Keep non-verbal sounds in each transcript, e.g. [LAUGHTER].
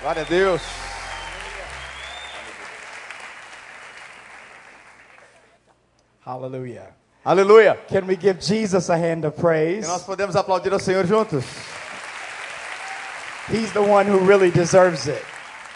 Glória a Deus. Hallelujah. Aleluia. Can we give Jesus a hand of E praise? nós podemos aplaudir ao Senhor juntos. He's the one who really deserves it.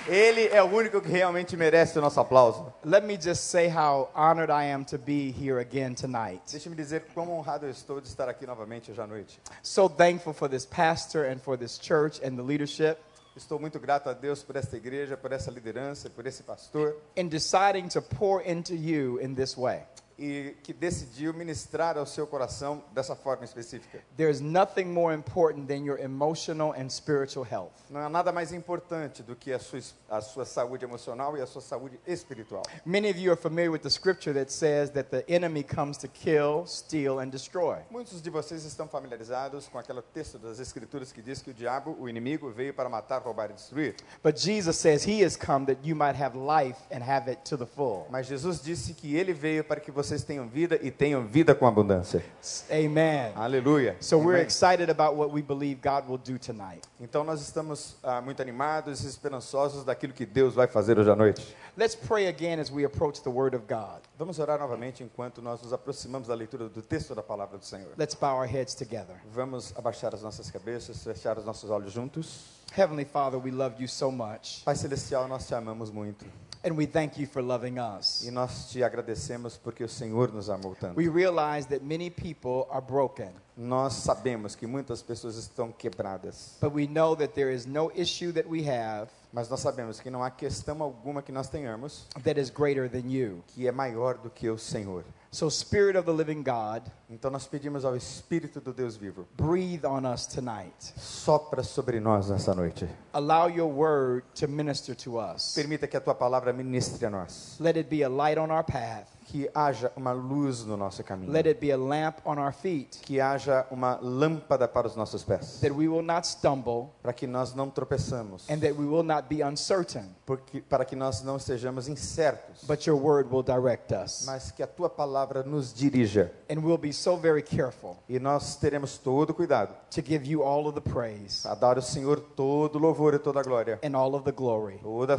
Ele é o único que realmente merece o nosso aplauso. Let me just say how honored I am to be here again tonight. Deixe-me dizer quão honrado eu estou de estar aqui novamente hoje à noite. So thankful for this pastor and for this church and the leadership Estou muito grato a Deus por esta igreja, por essa liderança, por esse pastor in deciding to pour into you in this way. E que decidiu ministrar ao seu coração dessa forma específica. There's nothing more important than your emotional and spiritual health. Não há nada mais importante do que a sua, a sua saúde emocional e a sua saúde espiritual. Many of you are familiar with the scripture that says that the enemy comes to kill, steal, and destroy. Muitos de vocês estão familiarizados com aquele texto das Escrituras que diz que o diabo, o inimigo, veio para matar, roubar e destruir. But Jesus says he has come that you might have life and have it to the full. Mas Jesus disse que ele veio para que vocês tenham vida e tenham vida com abundância. Amen. Aleluia. So we're Amém. excited about what we believe God will do tonight. Então nós estamos ah, muito animados e esperançosos daquilo que Deus vai fazer hoje à noite. Let's pray again as we approach the Word of God. Vamos orar novamente enquanto nós nos aproximamos da leitura do texto da palavra do Senhor. Let's bow our heads together. Vamos abaixar as nossas cabeças, fechar os nossos olhos juntos. Heavenly Father, we love you so much, Pai Celestial, nós te amamos muito and we thank you for loving us. e nós te agradecemos porque o Senhor nos amou tanto. We realize that many people are broken, Nós sabemos que muitas pessoas estão quebradas, but we know that there is no issue that we have mas nós sabemos que não há questão alguma que nós tenhamos that is greater than you. que é maior do que o Senhor. So, Spirit of the living God, Então nós pedimos ao Espírito do Deus vivo, breathe on us tonight. sopra sobre nós nessa noite. Allow your word to minister to us. Permita que a tua palavra ministre a nós, Let it be a light on our path. Que haja uma luz no nosso caminho, Let it be a lamp on our feet, que haja uma lâmpada para os nossos pés, that we will not stumble para que nós não tropeçamos, and that we will not be uncertain, porque, para que nós não estejamos incertos, but your word will direct us. mas que a tua palavra nos dirija. And we'll be so very careful E nós teremos todo cuidado to give you all of the praise a dar ao Senhor todo o louvor e toda a glória, and all of the glory toda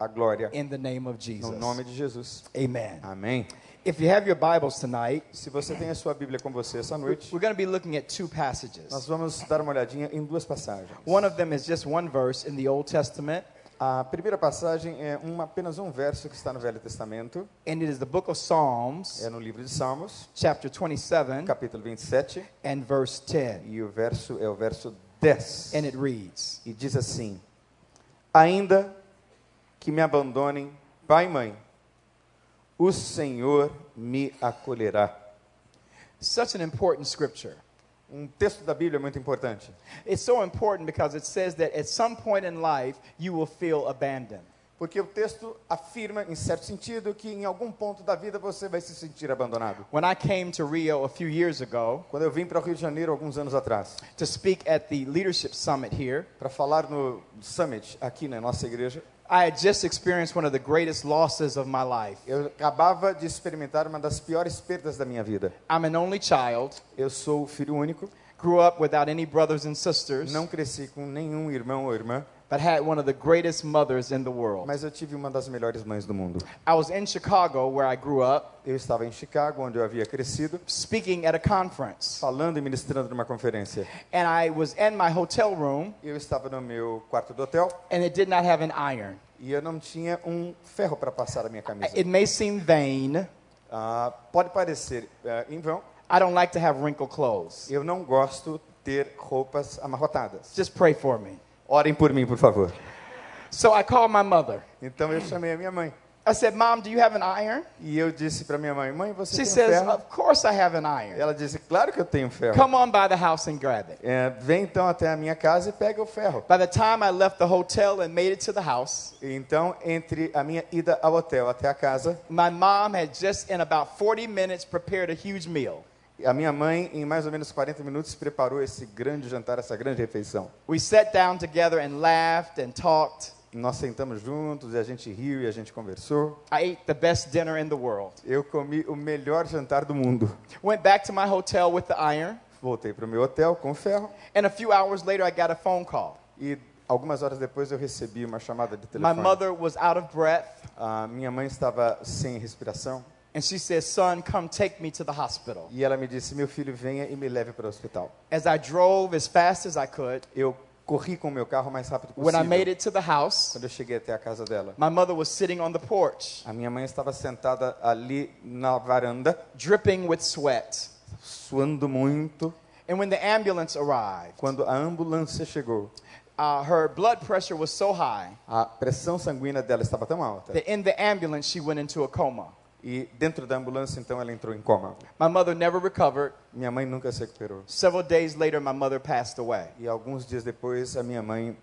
a glória, in the name of Jesus. no nome de Jesus. Amen. Amém. If you have your Bibles tonight, Se você tem a sua Bíblia com você essa noite, we're going to be looking at two nós passages. vamos dar uma olhadinha em duas passagens. One of them is just one verse in the Old Testament, A primeira passagem é um, apenas um verso que está no Velho Testamento, and it is the book of Psalms, é no livro de Salmos, chapter 27 capítulo 27, and verse 10. e o verso é o verso 10. And it reads, E diz assim: Ainda que me abandonem pai e mãe, o Senhor me acolherá. such an important scripture. Um texto da Bíblia muito importante. It's so important because it says that at some point in life you will feel abandoned. Porque o texto afirma, em certo sentido, que em algum ponto da vida você vai se sentir abandonado. When I came to Rio a few years ago Quando eu vim para o Rio de Janeiro alguns anos atrás, to speak at the leadership summit here, para falar no Summit aqui na nossa igreja, I had just experienced one of the greatest losses of my life. eu acabava de experimentar uma das piores perdas da minha vida. I'm an only child, Eu sou filho único, grew up without any brothers and sisters, não cresci com nenhum irmão ou irmã, but had one of the greatest mothers in the world. mas eu tive uma das melhores mães do mundo. I was in Chicago where I grew up, Eu estava em Chicago, onde eu havia crescido, speaking at a conference, falando e ministrando numa conferência. and I was in my hotel room, Eu estava no meu quarto do hotel and it did not have an iron. e eu não tinha um ferro para passar a minha camisa. It may seem vain. Ah, pode parecer eh, em vão, I don't like to have wrinkled clothes. eu não gosto ter roupas amarrotadas. Just pray for me. Orem por mim, por favor. So I called my mother. Então eu chamei a minha mãe I said, Mom, do you have an iron? e eu disse para minha mãe: Mãe, você She tem says, ferro? Of course I have an iron. Ela disse: Claro que eu tenho ferro. Come on by the house and grab it. É, vem então até a minha casa e pega o ferro. By the time I left the hotel and made it to the house, Então, entre a minha ida ao hotel até a casa, my mom had just in about 40 minutes prepared a huge meal. A minha mãe, em mais ou menos 40 minutos, preparou esse grande jantar, essa grande refeição. We sat down together and laughed and talked. Nós sentamos juntos e a gente riu e a gente conversou. I ate the best dinner in the world. Eu comi o melhor jantar do mundo. Went back to my hotel with the iron, Voltei para o meu hotel com o ferro and a few hours later I got a phone call. e algumas horas depois eu recebi uma chamada de My telefone. mother was out of breath, A minha mãe estava sem respiração and she said, Son, come take me to the hospital. e ela me disse: Meu filho, venha e me leve para o hospital. As I drove as fast as I could, Eu corri com o meu carro o mais rápido when I made possível. it to the house, Quando eu cheguei até a casa dela, my mother was sitting on the porch, a minha mãe estava sentada ali na varanda, dripping with sweat. suando muito. And when the ambulance arrived, Quando a ambulância chegou, uh, her blood pressure was so high a pressão sanguínea dela estava tão alta that in the ambulance she went into a coma. E dentro da ambulância então ela entrou em coma. My mother never recovered. Minha mãe nunca se recuperou. Several days later, my mother passed away. E alguns dias depois a minha mãe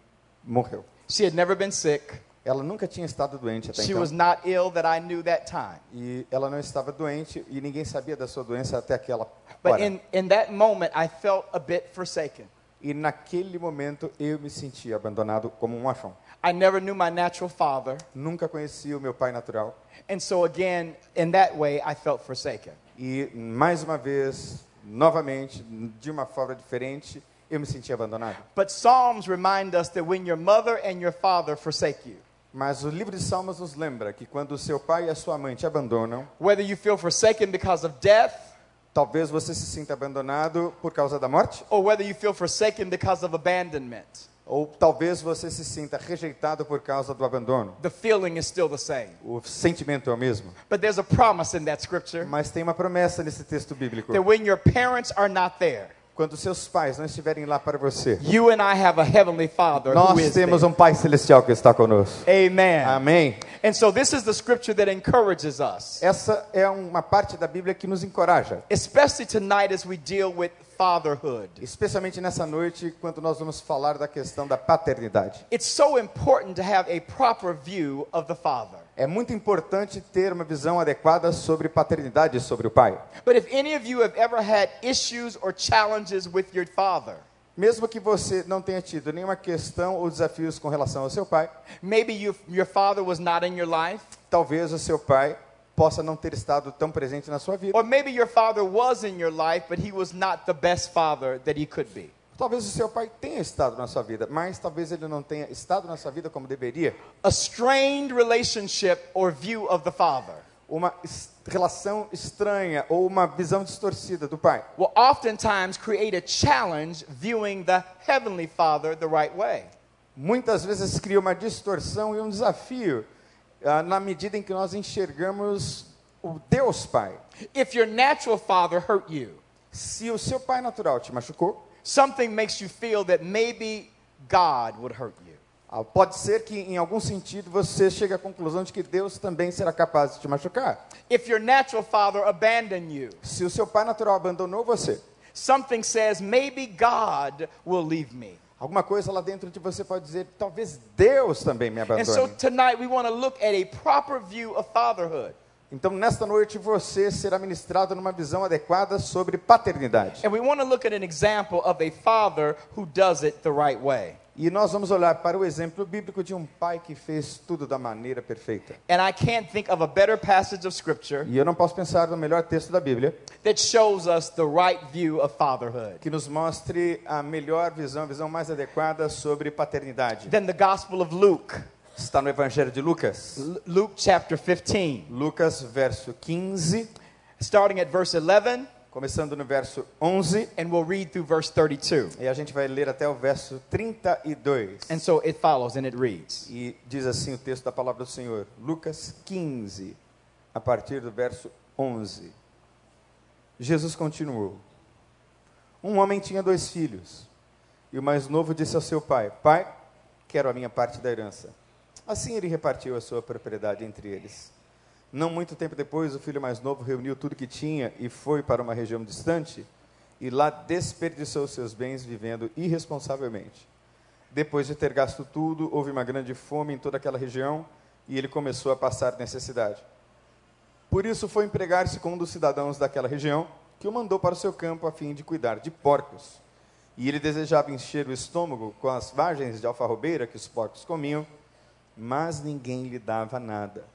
morreu. She had never been sick. Ela nunca tinha estado doente até She então. was not ill that I knew that time. E ela não estava doente e ninguém sabia da sua doença até aquela But hora. in, in that moment, I felt a bit forsaken. E naquele momento eu me senti abandonado como um órfão. I never knew my natural father. Nunca conheci o meu pai natural. And so, again, in that way, I felt forsaken. E mais uma vez, novamente, de uma forma diferente, eu me senti abandonado. But Psalms remind us that when your mother and your father forsake you, Mas o livro de Salmos nos lembra que quando o seu pai e a sua mãe te abandonam, whether you feel forsaken because of death talvez você se sinta abandonado por causa da morte, or whether you feel forsaken because of abandonment, ou talvez você se sinta rejeitado por causa do abandono. the feeling is still the same. O sentimento é o mesmo. But there's a promise in that scripture Mas tem uma promessa nesse texto bíblico. that when your parents are not there, Quando seus pais não estiverem lá para você, you and I have a heavenly Father who nós temos um Pai Celestial que está conosco. Amen. Amém. And so this is the scripture that encourages us, Essa é uma parte da Bíblia que nos encoraja, especially tonight as we deal with fatherhood. especialmente nessa noite, quando nós vamos falar da questão da paternidade. It's so important to have a proper view of the father. É muito importante ter uma visão adequada sobre paternidade e sobre o pai. But if any of you have ever had issues or challenges with your father, Mesmo que você não tenha tido nenhuma questão ou desafios com relação ao seu pai, maybe you, your father was not in your life, talvez o seu pai possa não ter estado tão presente na sua vida. or maybe your father was in your life, but he was not the best father that he could be. Talvez o seu pai tenha estado na sua vida, mas talvez ele não tenha estado na sua vida como deveria. A strained relationship or view of the father Uma relação estranha ou uma visão distorcida do pai will oftentimes create a challenge viewing the heavenly father the right way. muitas vezes cria uma distorção e um desafio na medida em que nós enxergamos o Deus Pai. If your natural father hurt you, Se o seu pai natural te machucou, something makes you feel that maybe God would hurt you. ah, pode ser que em algum sentido você chegue à conclusão de que Deus também será capaz de te machucar. If your natural father abandoned you, Se o seu pai natural abandonou você, something says maybe God will leave me. Alguma coisa lá dentro de você pode dizer, talvez Deus também me And so abandone. tonight we want to look at a proper view of fatherhood. Então, nesta noite, você será ministrado numa visão adequada sobre paternidade. And we want to look at an example of a father who does it the right way. E nós vamos olhar para o exemplo bíblico de um pai que fez tudo da maneira perfeita. And I can't think of a better passage of scripture E eu não posso pensar no melhor texto da Bíblia that shows us the right view of fatherhood que nos mostre a melhor visão, a visão mais adequada sobre paternidade. than the Gospel of Luke. Está no Evangelho de Lucas. Luke chapter 15, Lucas, verso 15, starting at verse 11, começando no verso 11, and we'll read through verse 32. e a gente vai ler até o verso 32. And so it follows and it reads E diz assim o texto da palavra do Senhor, Lucas 15, a partir do verso 11. Jesus continuou: Um homem tinha dois filhos, e o mais novo disse ao seu pai: Pai, quero a minha parte da herança. Assim ele repartiu a sua propriedade entre eles. Não muito tempo depois, o filho mais novo reuniu tudo que tinha e foi para uma região distante, e lá desperdiçou seus bens vivendo irresponsavelmente. Depois de ter gasto tudo, houve uma grande fome em toda aquela região e ele começou a passar necessidade. Por isso foi empregar-se com um dos cidadãos daquela região, que o mandou para o seu campo a fim de cuidar de porcos. E ele desejava encher o estômago com as vagens de alfarrobeira que os porcos comiam, mas ninguém lhe dava nada.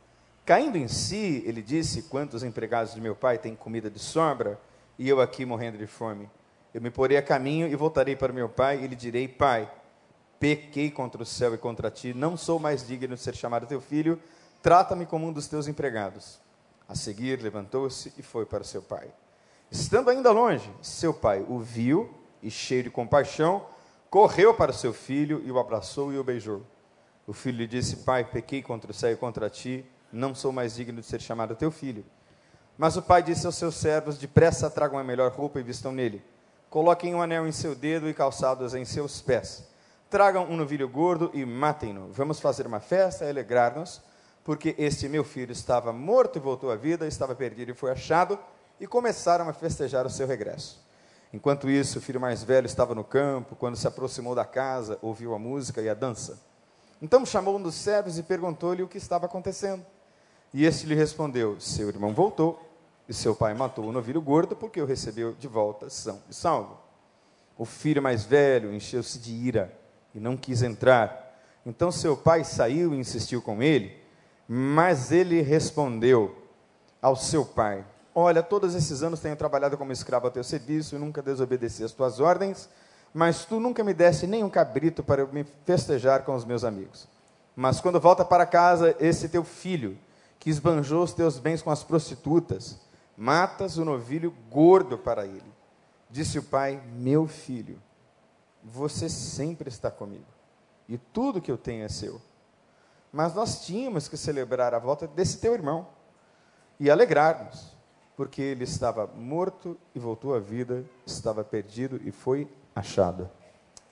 Caindo em si, ele disse: Quantos empregados de meu pai têm comida de sobra e eu aqui morrendo de fome? Eu me porei a caminho e voltarei para meu pai e lhe direi: Pai, Pequei contra o céu e contra ti, não sou mais digno de ser chamado teu filho, trata-me como um dos teus empregados. A seguir, levantou-se e foi para seu pai. Estando ainda longe, seu pai o viu e, cheio de compaixão, correu para seu filho e o abraçou e o beijou. O filho lhe disse: Pai, pequei contra o céu e contra ti, não sou mais digno de ser chamado teu filho. Mas o pai disse aos seus servos: Depressa tragam a melhor roupa e vistam nele. Coloquem um anel em seu dedo e calçados em seus pés. Tragam um novilho gordo e matem-no. Vamos fazer uma festa e alegrar-nos, porque este meu filho estava morto e voltou à vida, estava perdido e foi achado, e começaram a festejar o seu regresso. Enquanto isso, o filho mais velho estava no campo, quando se aproximou da casa, ouviu a música e a dança. Então chamou um dos servos e perguntou-lhe o que estava acontecendo. E este lhe respondeu: Seu irmão voltou, e seu pai matou o novilho gordo, porque o recebeu de volta são e salvo. O filho mais velho encheu-se de ira e não quis entrar. Então seu pai saiu e insistiu com ele, mas ele respondeu ao seu pai: Olha, todos esses anos tenho trabalhado como escravo a teu serviço e nunca desobedeci às tuas ordens, mas tu nunca me deste nenhum cabrito para me festejar com os meus amigos. Mas quando volta para casa, esse teu filho, que esbanjou os teus bens com as prostitutas, matas o novilho gordo para ele. Disse o pai: Meu filho, você sempre está comigo, e tudo que eu tenho é seu. Mas nós tínhamos que celebrar a volta desse teu irmão e alegrar-nos, porque ele estava morto e voltou à vida, estava perdido e foi achado.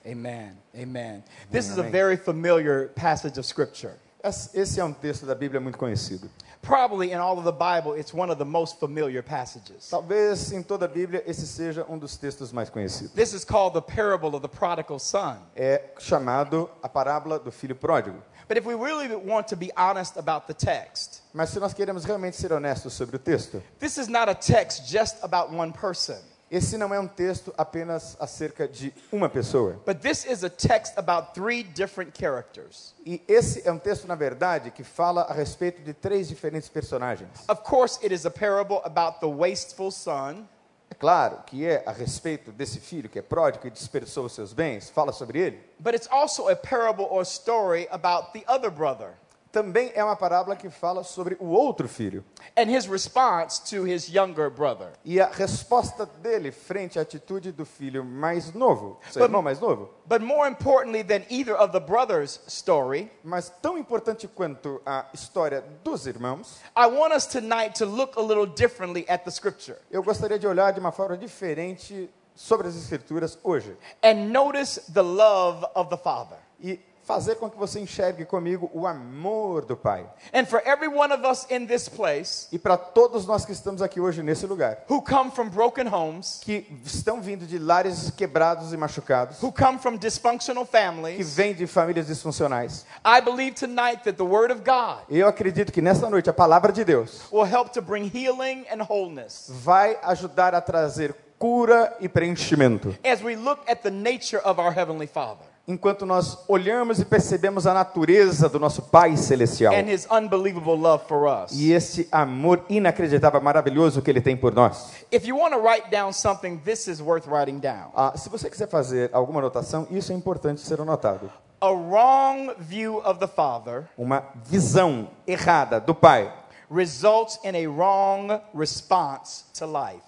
Amen. Amen. This is a very familiar passage of Scripture. Esse é um texto da Bíblia muito conhecido. Probably in all of the Bible, it's one of the most familiar passages. Talvez em toda a Bíblia esse seja um dos textos mais conhecidos. This is called the parable of the prodigal son. É chamado a parábola do filho pródigo. But if we really want to be honest about the text, Mas se nós queremos realmente ser honestos sobre o texto, this is not a text just about one person, esse não é um texto apenas acerca de uma pessoa. but this is a text about three different characters. E esse é um texto, na verdade, que fala a respeito de três diferentes personagens. Of course, it is a parable about the wasteful son, É claro que é a respeito desse filho que é pródigo e dispersou os seus bens, fala sobre ele. but it's also a parable or story about the other brother Também é uma parábola que fala sobre o outro filho. and his response to his younger brother. E a resposta dele frente à atitude do filho mais novo, seu But- irmão mais novo. But more importantly than either of the brothers' story, Mas tão importante quanto a história dos irmãos, I want us tonight to look a little differently at the scripture eu gostaria de olhar de uma forma diferente sobre as escrituras hoje and notice the love of the Father. e fazer com que você enxergue comigo o amor do Pai. And for every one of us in this place E para todos nós que estamos aqui hoje nesse lugar, who come from broken homes, que estão vindo de lares quebrados e machucados, who come from dysfunctional que families, vêm de famílias disfuncionais, I believe tonight that the Word of God eu acredito que nesta noite a palavra de Deus will help to bring healing and wholeness vai ajudar a trazer cura e preenchimento. as we look at the nature of our Heavenly Father Enquanto nós olhamos e percebemos a natureza do nosso Pai celestial and His unbelievable love for us. e esse amor inacreditável, maravilhoso que Ele tem por nós. If you want to write down something, this is worth writing down. Ah, se você quiser fazer alguma anotação, isso é importante ser anotado. A wrong view of the Father Uma visão errada do Pai results in a wrong response to life.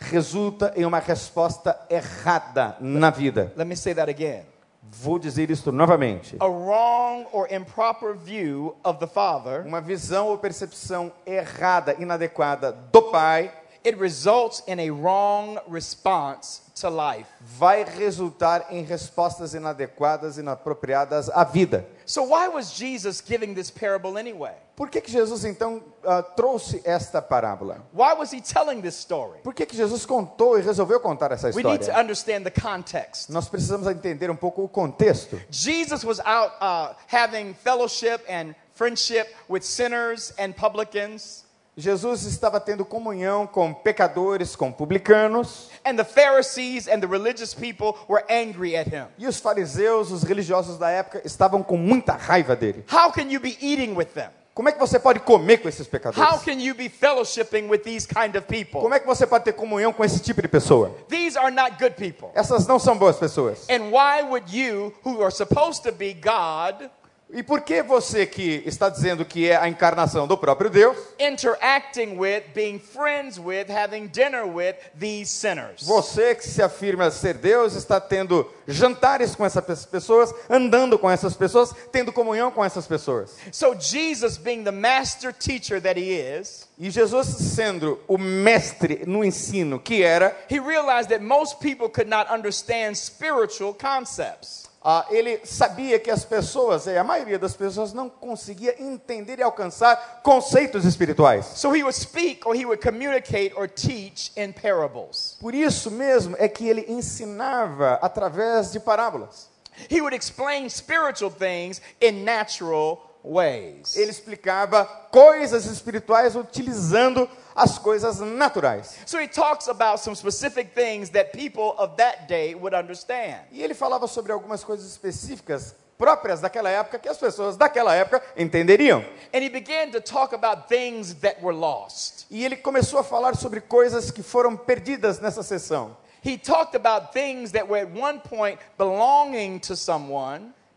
resulta em uma resposta errada na vida. Let me say that again. Vou dizer isto novamente. A wrong or improper view of the Father, Uma visão ou percepção errada, inadequada do Pai it results in a wrong response to life. vai resultar em respostas inadequadas, inapropriadas à vida. So why was Jesus giving this parable anyway? Por que, que Jesus então ah, trouxe esta parábola? Why was he telling this story? Por que, que Jesus contou e resolveu contar essa We need to história? understand the context. Nós precisamos entender um pouco o contexto. Jesus was out uh, having fellowship and friendship with sinners and publicans. Jesus estava tendo comunhão com pecadores, com publicanos, And the Pharisees and the religious people were angry at him. e os fariseus, os religiosos da época, estavam com muita raiva dele. How can you be eating with them? Como é que você pode comer com esses How pecadores? can you be fellowshipping with these kind of people? Como é que você pode ter comunhão com esse tipo de pessoa? These are not good people. Essas não são boas pessoas. And why would you, who are supposed to be God, E por que você que está dizendo que é a encarnação do próprio Deus, interacting with, being friends with, having dinner with these sinners? você que se afirma ser Deus, está tendo jantares com essas pessoas, andando com essas pessoas, tendo comunhão com essas pessoas? So Jesus, being the master teacher that he is, E Jesus sendo o mestre no ensino que era, he realized that most people could not understand spiritual concepts. Ah, ele sabia que as pessoas, e a maioria das pessoas, não conseguia entender e alcançar conceitos espirituais. So he would speak or he would communicate or teach in parables. Por isso mesmo é que ele ensinava através de parábolas. He would explain spiritual things in natural ways. Ele explicava coisas espirituais utilizando as coisas naturais. So he talks about some specific things that people of that day would understand. E ele falava sobre algumas coisas específicas próprias daquela época que as pessoas daquela época entenderiam. And he began to talk about things that were lost. E ele começou a falar sobre coisas que foram perdidas nessa sessão.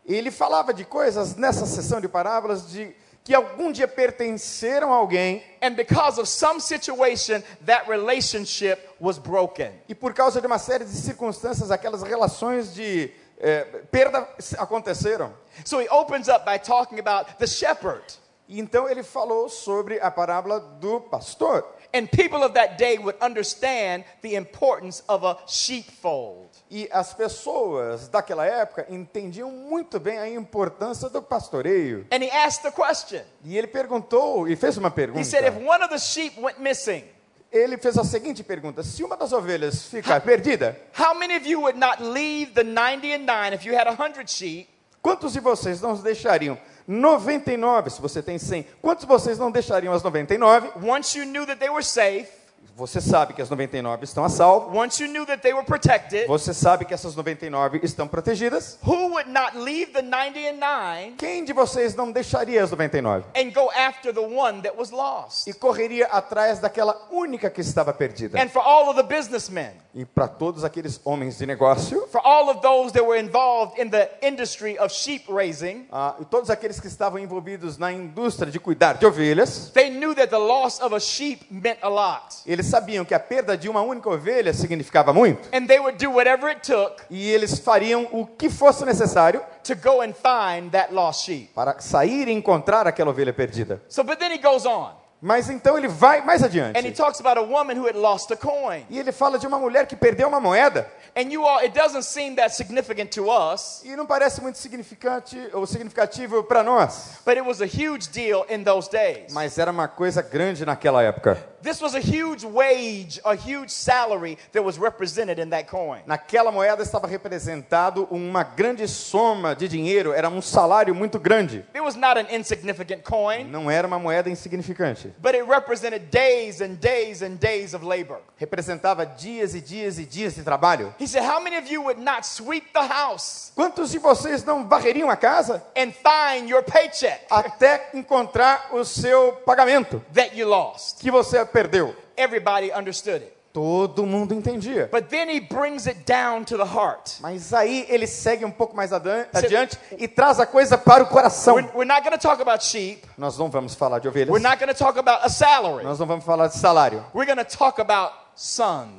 Ele falava de coisas nessa sessão de parábolas de que algum dia pertenceram a alguém and because of some situation, that relationship was broken. e por causa de uma série de circunstâncias aquelas relações de eh, perda aconteceram. So he opens up by talking about the shepherd. E então ele falou sobre a parábola do pastor. And people of that day would understand the importance of a sheepfold. E as pessoas daquela época entendiam muito bem a importância do pastoreio. And he asked the question. E ele perguntou, e fez uma pergunta. He said, if one of the sheep went missing, Ele fez a seguinte pergunta: se uma das ovelhas ficar perdida, how many of you would not leave the 90 and 9 if you had 100 sheep quantos de vocês não deixariam 99, se você tem 100, quantos de vocês não deixariam as 99? once you knew that they were safe, Você sabe que as 99 estão a salvo. once you knew that they were protected? Você sabe que essas 99 estão protegidas. Who would not leave the 90 and 9 Quem de vocês não deixaria as 99? and go after the one that was lost? E correria atrás daquela única que estava perdida. And for all of the businessmen, E para todos aqueles homens de negócio, for all of those that were involved in the industry of sheep raising, ah, e todos aqueles que estavam envolvidos na indústria de cuidar de ovelhas, they knew that the loss of a sheep meant a lot. eles sabiam que a perda de uma única ovelha significava muito. And they would do whatever it took E eles fariam o que fosse necessário to go and find that lost sheep. para sair e encontrar aquela ovelha perdida. So, but then he goes on Mas então ele vai mais and he adiante. talks about a woman who had lost a coin. E ele fala de uma mulher que perdeu uma moeda. And you all, it doesn't seem that significant to us, E não parece muito significante ou significativo para nós. but it was a huge deal in those days. Mas era uma coisa grande naquela época. This was a huge wage, a huge salary that was represented in that coin. Naquela moeda estava representado uma grande soma de dinheiro, era um salário muito grande. It was not an insignificant coin, Não era uma moeda insignificante. But it represented days and days and days of labor. Representava dias e dias e dias de trabalho. He said, How many of you would not sweep the house Quantos de vocês não varreriam a casa and find your paycheck até encontrar o seu pagamento that you lost? que você perdeu? Everybody understood it. Todo mundo entendia. But then he brings it down to the heart. Mas aí ele segue um pouco mais adiante e traz a coisa para o coração. We're, we're not going to talk about sheep. Nós não vamos falar de ovelhas. We're not going to talk about a salary. Nós não vamos falar de salário. We're going to talk about Nós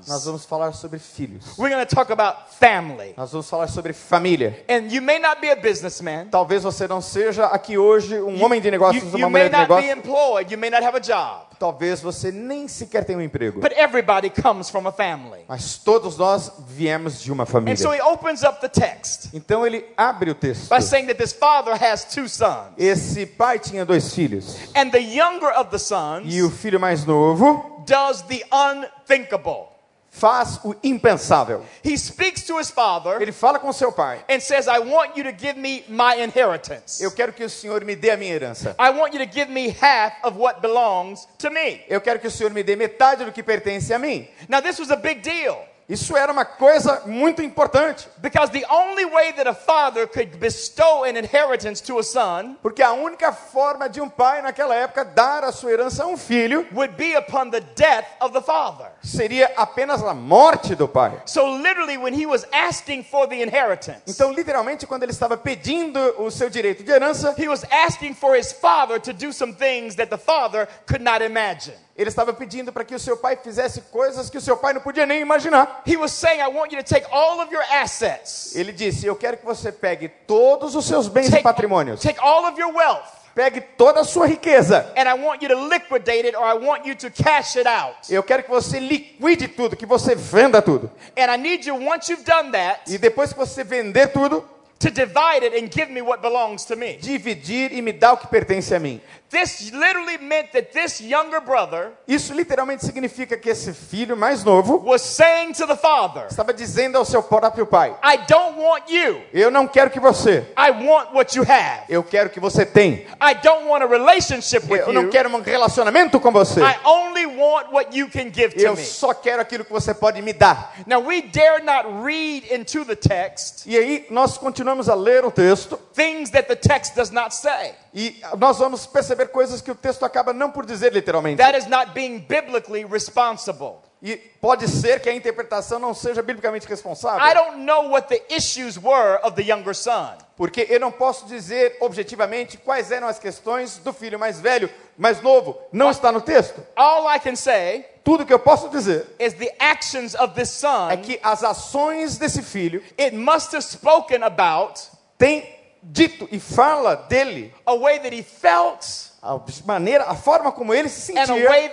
sons. vamos falar sobre filhos. We're going to talk about family. Nós vamos falar sobre família. And you may not be a businessman. Talvez você não seja aqui hoje um homem de negócios, You, uma you may mulher de not be negócios. employed. You may not have a job. Talvez você nem sequer tenha um emprego. But everybody comes from a family. Mas todos nós viemos de uma And so família. he opens up the text Então ele abre o texto. by saying that this father has two sons. Esse pai tinha dois filhos. And the younger of the sons E o filho mais novo does the unthinkable. faz o impensável. He speaks to his father Ele fala com seu pai: and says, I want you to give me my inheritance. Eu quero que o senhor me dê a minha herança. I want you to give me half of what belongs to me. Eu quero que o senhor me dê metade do que pertence a mim. Now, this was a big deal. Isso era uma coisa muito importante, Because the only way that a father could bestow an inheritance to a son porque a única forma de um pai naquela época dar a sua herança a um filho would be upon the death of the father. seria apenas a morte do pai. So, literally, when he was asking for the inheritance, Então, literalmente, quando ele estava pedindo o seu direito de herança, he was asking for his father to do some things that the father could not imagine. Ele estava pedindo para que o seu pai fizesse coisas que o seu pai não podia nem imaginar. He was saying, I want you to take all of your assets, Ele disse: Eu quero que você pegue todos os seus bens e take, patrimônios, take all of your wealth, pegue toda a sua riqueza. and I want you to liquidate it or I want you to cash it out. Eu quero que você liquide tudo, que você venda tudo. And I need you, once you've done that, E depois que você vender tudo, to divide it and give me what belongs to me. dividir e me dar o que pertence a mim. This literally meant that this younger brother Isso literalmente significa que esse filho mais novo was saying to the father, estava dizendo ao seu próprio pai: I don't want you. Eu não quero que você, I want what you have. eu quero que você tenha. I don't want a relationship with Eu não you. quero um relacionamento com você. I only want what you can give to Eu me. só quero aquilo que você pode me dar. Now, we dare not read into the text E aí nós continuamos a ler o texto things that the text does not say. e nós vamos perceber coisas que o texto acaba não por dizer literalmente. That is not being biblically responsible. E pode ser que a interpretação não seja biblicamente responsável. I don't know what the issues were of the younger son. Porque eu não posso dizer objetivamente quais eram as questões do filho mais velho, mais novo. Não está no texto. All I can say Tudo que eu posso dizer is the actions of this son, é que as ações desse filho it must have spoken about têm dito e fala dele a way that he felt a maneira, a forma como ele se sentia way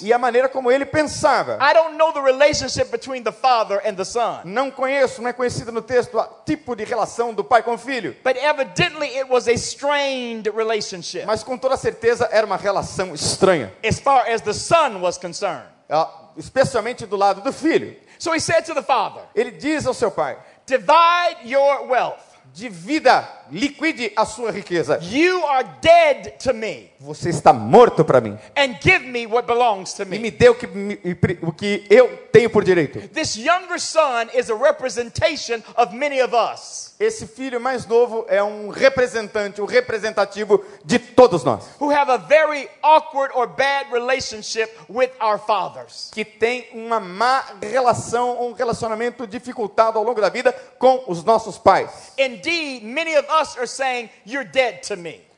e a maneira como ele pensava. I don't know the relationship between the father and the son, Não conheço, não é conhecido no texto o tipo de relação do pai com o filho, but evidently it was a strained relationship mas com toda certeza era uma relação estranha, as far as the son was concerned. ah, especialmente do lado do filho. So he said to the father, Ele diz ao seu pai: Divide your wealth. Divida, liquide a sua riqueza. You are dead to me, Você está morto para mim. and give me what belongs to E me. me dê o que, me- o que eu tenho por direito. This younger son is a representation of many of us Esse filho mais novo é um representante, um representativo de todos nós. who have a very awkward or bad relationship with our fathers. Que tem uma má relação, um relacionamento dificultado ao longo da vida com os nossos pais. Indeed, many of us are saying, You're dead to me.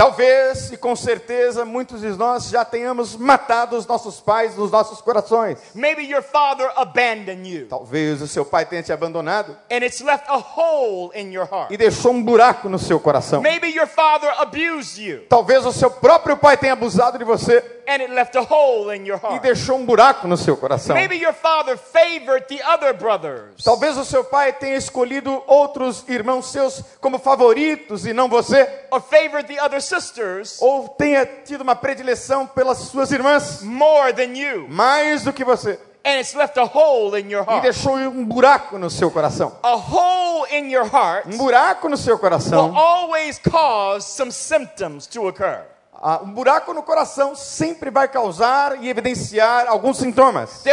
Talvez e com certeza muitos de nós já tenhamos matado os nossos pais nos nossos corações. Maybe your father abandoned you, Talvez o seu pai tenha te abandonado and it's left a hole in your heart. e deixou um buraco no seu coração. Maybe your father abused you, Talvez o seu próprio pai tenha abusado de você and it left a hole in your e heart. deixou um buraco no seu coração. Maybe your father favored the other brothers. Talvez o seu pai tenha escolhido outros irmãos seus como favoritos e não você, or favored the other sisters ou tenha tido uma predileção pelas suas irmãs more than you, mais do que você and it's left a hole in your e heart. deixou um buraco no seu coração. A hole in your heart Um buraco no seu will coração, always cause some symptoms to occur. Ah, um buraco no coração sempre vai causar e evidenciar alguns sintomas.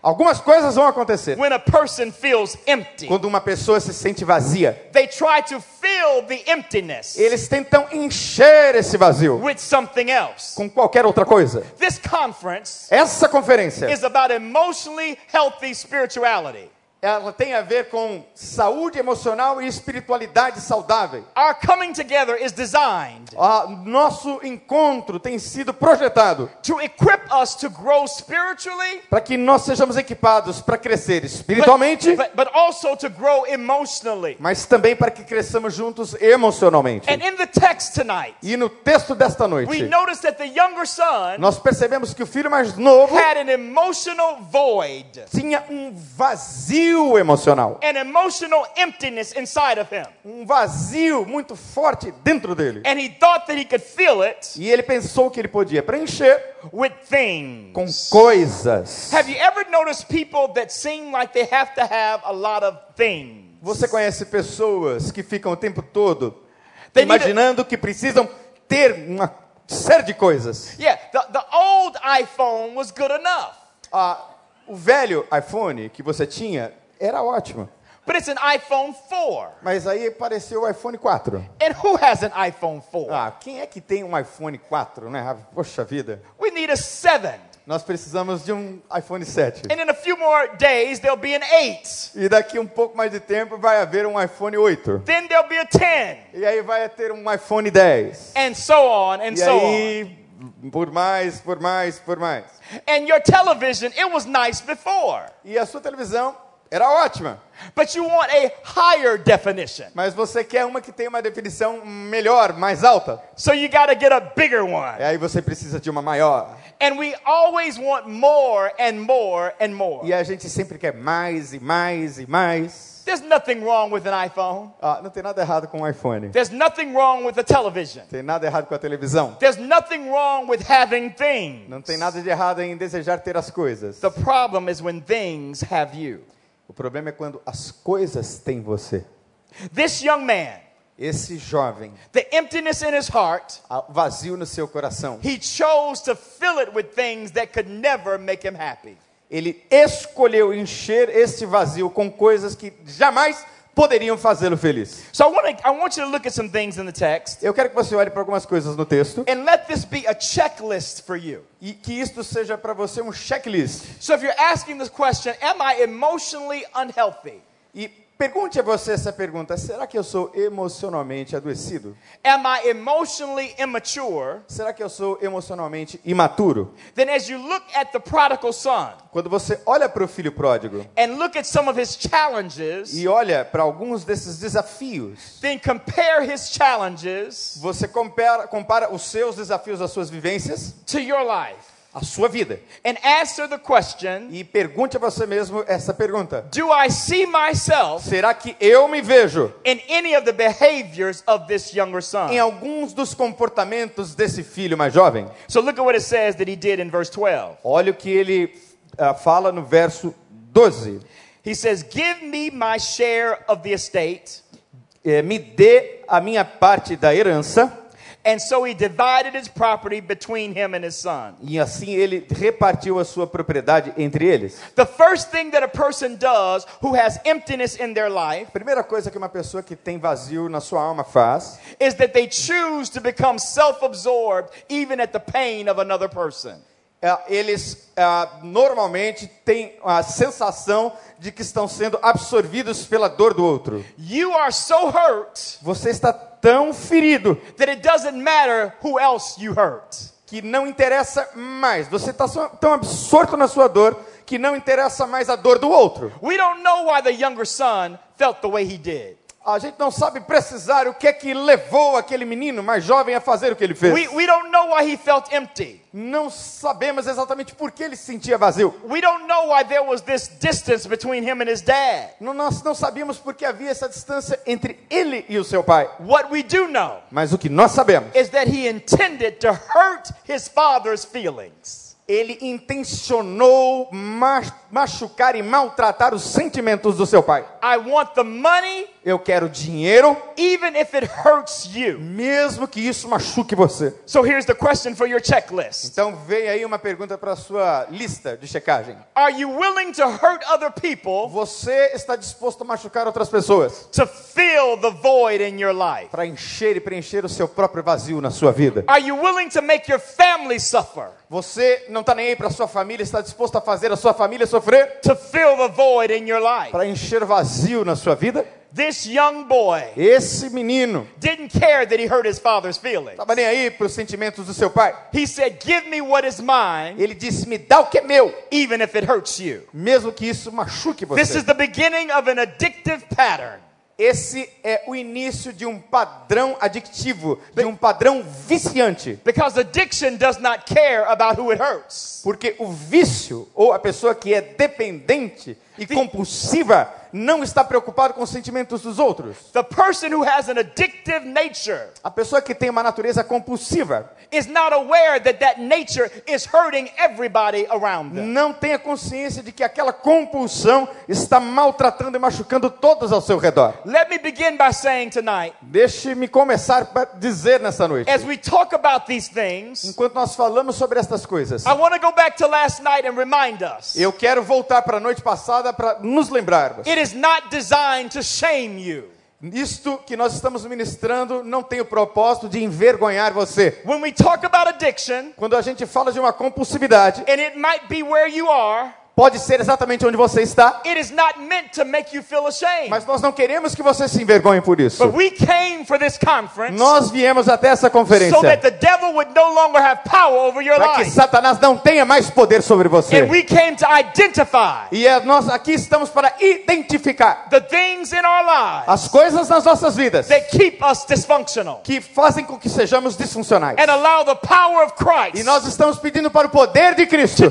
Algumas coisas vão acontecer when a person feels empty. quando uma pessoa se sente vazia. They try to fill the emptiness Eles tentam encher esse vazio with something else. com qualquer outra coisa. This conference Essa conferência is about emotionally healthy spirituality. Ela tem a ver com saúde emocional e espiritualidade saudável. Our coming together is designed Ah, nosso encontro tem sido projetado to equip us to grow spiritually, para que nós sejamos equipados para crescer espiritualmente, but, but also to grow emotionally. mas também para que cresçamos juntos emocionalmente. And in the text tonight, E no texto desta we noite, notice that the younger son nós percebemos que o filho mais novo had an emotional void, tinha um vazio emocional, an emotional emptiness inside of him. um vazio muito forte dentro dele. And he thought that he could fill it E ele pensou que ele podia preencher with things. com coisas. Have you ever noticed people that seem like they have to have a lot of things? Você conhece pessoas que ficam o tempo todo They need a- imaginando que precisam ter uma série de coisas. Yeah, the, the old iPhone was good enough. Ah, O velho iPhone que você tinha era ótimo. But it's an iPhone 4. Mas aí apareceu o iPhone 4. And who has an iPhone 4? Ah, quem é que tem um iPhone 4, né? Ah, Poxa vida. We need a 7. Nós precisamos de um iPhone 7. And in a few more days, there'll be an 8. E daqui um pouco mais de tempo vai haver um iPhone 8. Then there'll be a 10. E aí vai ter um iPhone 10. And so on and E so on. aí, por mais, por mais, por mais. And your television, it was nice before. E a sua televisão era ótima. But you want a higher definition. Mas você quer uma que tenha uma definição melhor, mais alta. So you got to get a bigger one. E aí você precisa de uma maior. And we always want more and more and more. E a gente sempre quer mais e mais e mais. There's nothing wrong with an iPhone. Ah, não tem nada errado com o iPhone. There's nothing wrong with a television. Tem nada errado com a televisão. There's nothing wrong with having things. Não tem nada de errado em desejar ter as coisas. The problem is when things have you. O problema é quando as coisas têm você. This young man, Esse jovem, the emptiness in his heart, vazio no seu coração, he chose to fill it with things that could never make him happy. ele escolheu encher este vazio com coisas que jamais poderiam fazê-lo feliz. So I want, to, I want you to look at some things in the text Eu quero que você olhe para algumas coisas no texto and let this be a checklist for you. e que isto seja para você um checklist. So if you're asking this question, am I emotionally unhealthy? E pergunte a você essa pergunta: será que eu sou emocionalmente adoecido? Am I emotionally immature? Será que eu sou emocionalmente imaturo? Then as you look at the prodigal son Quando você olha para o filho pródigo and look at some of his challenges, e olha para alguns desses desafios, then compare his challenges você compara, compara os seus desafios, as suas vivências, to your life a sua vida. and answer the question, E pergunte a você mesmo essa pergunta: do I see myself será que eu me vejo in any of the behaviors of this younger em son? alguns dos comportamentos desse filho mais jovem? So look at what it says that he did in verse 12. Olha o que ele ah, fala no verso 12. He says, Give me my share of the estate. Eh, me dê a minha parte da herança. And so he divided his property between him and his son. E assim ele repartiu a sua propriedade entre eles. The first thing that a person does who has emptiness in their life Primeira coisa que uma pessoa que tem vazio na sua alma faz is that they choose to become self absorbed even at the pain of another person. é, eles ah, normalmente têm a sensação de que estão sendo absorvidos pela dor do outro. You are so hurt Você está tão ferido que não interessa mais. Você está tão absorto na sua dor que não interessa mais a dor do outro. We don't know why the younger son felt the way he did. A gente não sabe precisar o que é que levou aquele menino mais jovem a fazer o que ele fez. We, we don't know why he felt empty. Não sabemos exatamente por que ele se sentia vazio. We don't know why there was this distance between him and his dad. Não- Nós não sabíamos por que havia essa distância entre ele e o seu pai. What we do know Mas o que nós sabemos, is that he intended to hurt his father's feelings. ele intencionou ma- machucar e maltratar os sentimentos do seu pai. I want the money, Eu quero dinheiro, even if it hurts you. mesmo que isso machuque você. So here's the question for your checklist Então vem aí uma pergunta para sua lista de checagem. Are you willing to hurt other people Você está disposto a machucar outras pessoas to fill the void in your life? para encher e preencher o seu próprio vazio na sua vida? Are you willing to make your family suffer Você não está nem aí para sua família, está disposto a fazer a sua família sofrer to fill the void in your life? para encher vazio na sua vida? This young boy Esse menino didn't care that he hurt his father's feelings. estava nem aí para os sentimentos do seu pai. He said, Give me what is mine, Ele disse: "Me dá o que é meu, even if it hurts you. mesmo que isso machuque This você." is the beginning of an addictive pattern. Esse é o início de um padrão adictivo, de um padrão viciante. Because addiction does not care about who it hurts. Porque o vício, ou a pessoa que é dependente e compulsiva, não está preocupado com os sentimentos dos outros. The person who has an addictive nature A pessoa que tem uma natureza compulsiva is not aware that that nature is hurting everybody around them. não tem a consciência de que aquela compulsão está maltratando e machucando todos ao seu redor. Let me begin by saying tonight, Deixe-me começar para dizer nessa noite. as we talk about these things, Enquanto nós falamos sobre estas coisas, I want to go back to last night and remind us eu quero voltar para a noite passada para nos lembrarmos. it is not designed to shame you. Isto que nós estamos ministrando não tem o propósito de envergonhar você. When we talk about addiction, Quando a gente fala de uma compulsividade, and it might be where you are, pode ser exatamente onde você está, it is not meant to make you feel ashamed. mas nós não queremos que você se envergonhe por isso. But we came for this conference Nós viemos até essa so conferência that the devil would no longer have power over your para que. Satanás não tenha mais poder sobre And você. we came to identify E é- nós aqui estamos para identificar the things in our lives as coisas nas nossas vidas that keep us dysfunctional que fazem com que sejamos disfuncionais. and allow the power of Christ E nós estamos pedindo para o poder de Cristo to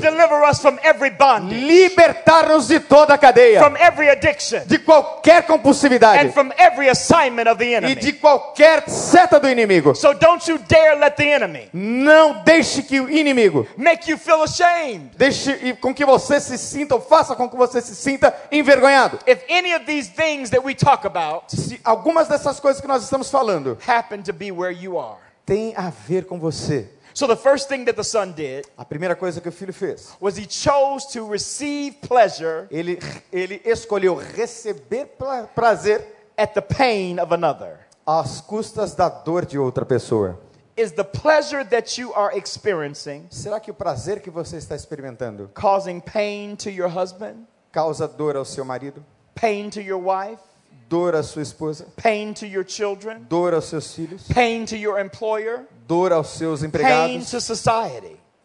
libertar-nos de toda a cadeia, from every addiction, de qualquer compulsividade and from every assignment of the e de qualquer seta do inimigo. So don't you dare let the enemy Não deixe que o inimigo make you feel ashamed. deixe com que você se sinta ou faça com que você se sinta envergonhado. If any of these things that we talk about Se algumas dessas coisas que nós estamos falando happen to be where you are. têm a ver com você. So the first thing that the son did A primeira coisa que o filho fez, was he chose to receive pleasure ele, ele escolheu receber pra- prazer at the pain of another. às custas da dor de outra pessoa. Is the pleasure that you are experiencing Será que o prazer que você está experimentando causing pain to your husband, causa dor ao seu marido, pain to your wife, dor à sua esposa, pain to your children, dor aos seus filhos, pain to your employer, dor aos seus empregados,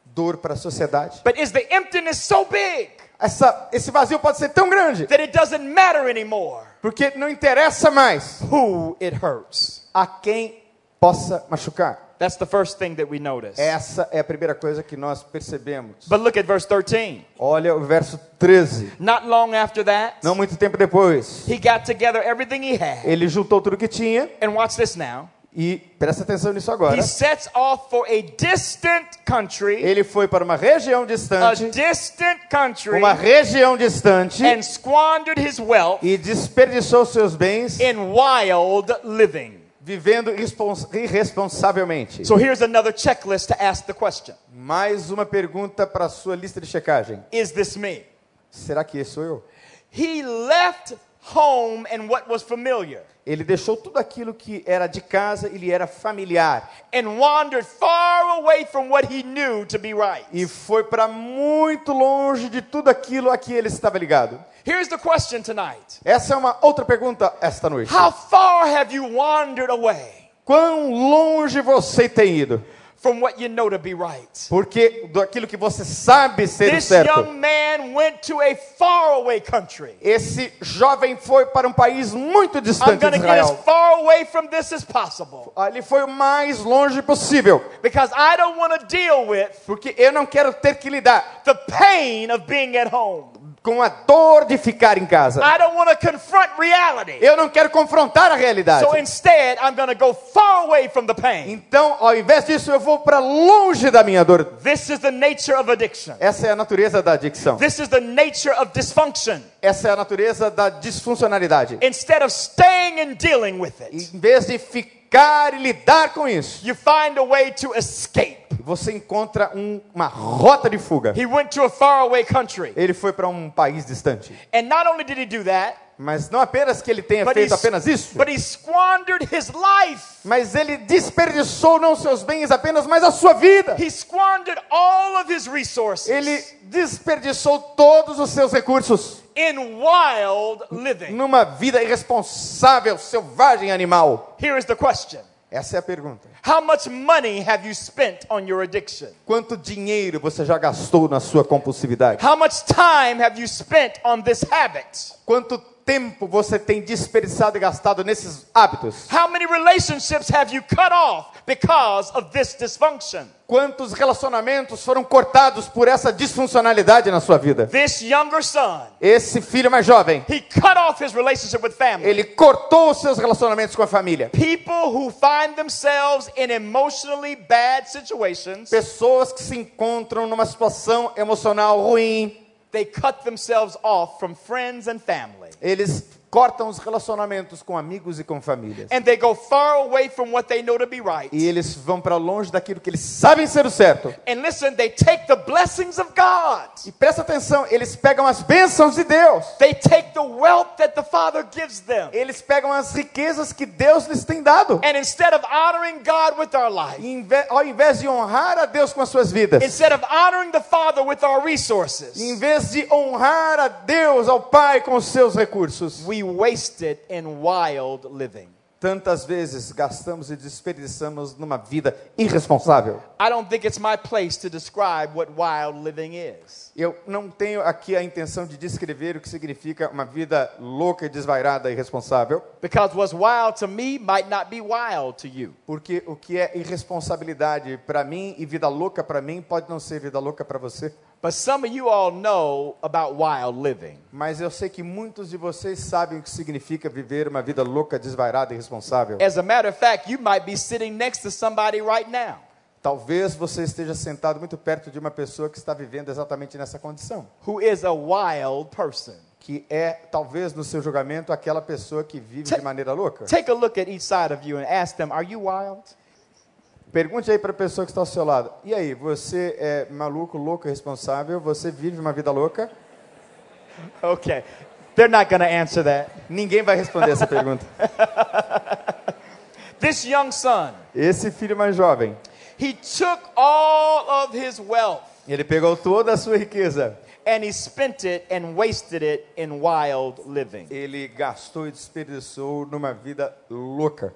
dor para a sociedade? But is the emptiness so big Essa, esse vazio pode ser tão grande that it doesn't matter anymore porque não interessa mais who it hurts? a quem possa machucar. That's the first thing that we notice. Essa é a primeira coisa que nós percebemos. But look at verse 13. Olha o verso 13. Not long after that, Não muito tempo depois, he got together everything he had. ele juntou tudo que tinha And watch this now. E presta atenção nisso agora. He sets off for a distant country, Ele foi para uma região a distante, distant country, uma região distante and squandered his wealth e desperdiçou seus bens in wild living. vivendo irrespons- irresponsavelmente. So here's another checklist to ask the question Mais uma pergunta para a sua lista de checagem. Is this me? Será que esse sou eu? He left home and what was familiar Ele deixou tudo aquilo que era de casa e lhe era familiar and wandered far away from what he knew to be right. e foi para muito longe de tudo aquilo a que ele estava ligado. Here's the question tonight Essa é uma outra pergunta esta noite. How far have you wandered away Quão longe você tem ido? From what you know to be right? Porque daquilo que você sabe ser This certo. young man went to a faraway country. Esse jovem foi para um país muito I'm distante going de to get as Israel. far away from this as possible Ele foi o mais longe possível, because I don't want to deal with porque eu não quero ter que lidar the pain of being at home. Com a dor de ficar em casa. I don't want to confront reality. Eu não quero confrontar a realidade. So instead, go far away from the pain. Então, ao invés disso, eu vou para longe da minha dor. This is the nature of addiction. Essa é a natureza da adicção. This is the nature of dysfunction. Essa é a natureza da disfuncionalidade. Instead of staying and dealing with it, em vez de ficar e lidar com isso, you find a way to escape. Você encontra um- uma rota de fuga. He went to a faraway country. Ele foi para um país distante. And not only did he do that, Mas não apenas que ele tenha feito apenas isso, but he squandered his life. mas ele desperdiçou não seus bens apenas, mas a sua vida. Ele desperdiçou todos os seus recursos in wild living. numa vida irresponsável, selvagem, animal. Here is the question Essa é a pergunta. How much money have you spent on your addiction? Quanto dinheiro você já gastou na sua compulsividade? How much time have you spent on this habit? Quanto tempo você tem desperdiçado e gastado nesses hábitos? How many relationships have you cut off because of this dysfunction? Quantos relacionamentos foram cortados por essa disfuncionalidade na sua vida? This younger son, Esse filho mais jovem, he cut off his relationship with family. ele cortou os seus relacionamentos com a família. People who find themselves in emotionally bad situations, Pessoas que se encontram numa situação emocional ruim, they cut themselves off from friends and family. eles cortam os relacionamentos com amigos e com famílias. And they go far away from what they know to be right. E eles vão para longe daquilo que eles sabem ser o certo. And listen, they take the blessings of God. E presta atenção, eles pegam as bênçãos de Deus. They take the wealth that the Father gives them. Eles pegam as riquezas que Deus lhes tem dado. And instead of honoring God with our life, E inve- ao invés de honrar a Deus com as suas vidas, instead of honoring the Father with our resources, em vez de honrar a Deus, ao Pai com os seus recursos, we waste it in wild living. tantas vezes gastamos e desperdiçamos numa vida irresponsável. I don't think it's my place to describe what wild living is. Eu não tenho aqui a intenção de descrever o que significa uma vida louca desvairada e irresponsável, Because what's wild to me might not be wild to you. porque o que é irresponsabilidade para mim e vida louca para mim pode não ser vida louca para você. But some of you all know about wild living. Mas eu sei que muitos de vocês sabem o que significa viver uma vida louca, desvairada e irresponsável. As a matter of fact, you might be sitting next to somebody right now Talvez você esteja sentado muito perto de uma pessoa que está vivendo exatamente nessa condição, who is a wild person. que é talvez no seu julgamento aquela pessoa que vive de maneira louca. Take a look at each side of you and ask them, Are you wild? Pergunte aí para a pessoa que está ao seu lado. E aí, você é maluco, louco, irresponsável? Você vive uma vida louca? Okay. They're not going to answer that. Ninguém vai responder essa [LAUGHS] pergunta. This young son, Esse filho mais jovem, he took all of his wealth ele pegou toda a sua riqueza, and he spent it and wasted it in wild living. ele gastou e desperdiçou numa vida louca.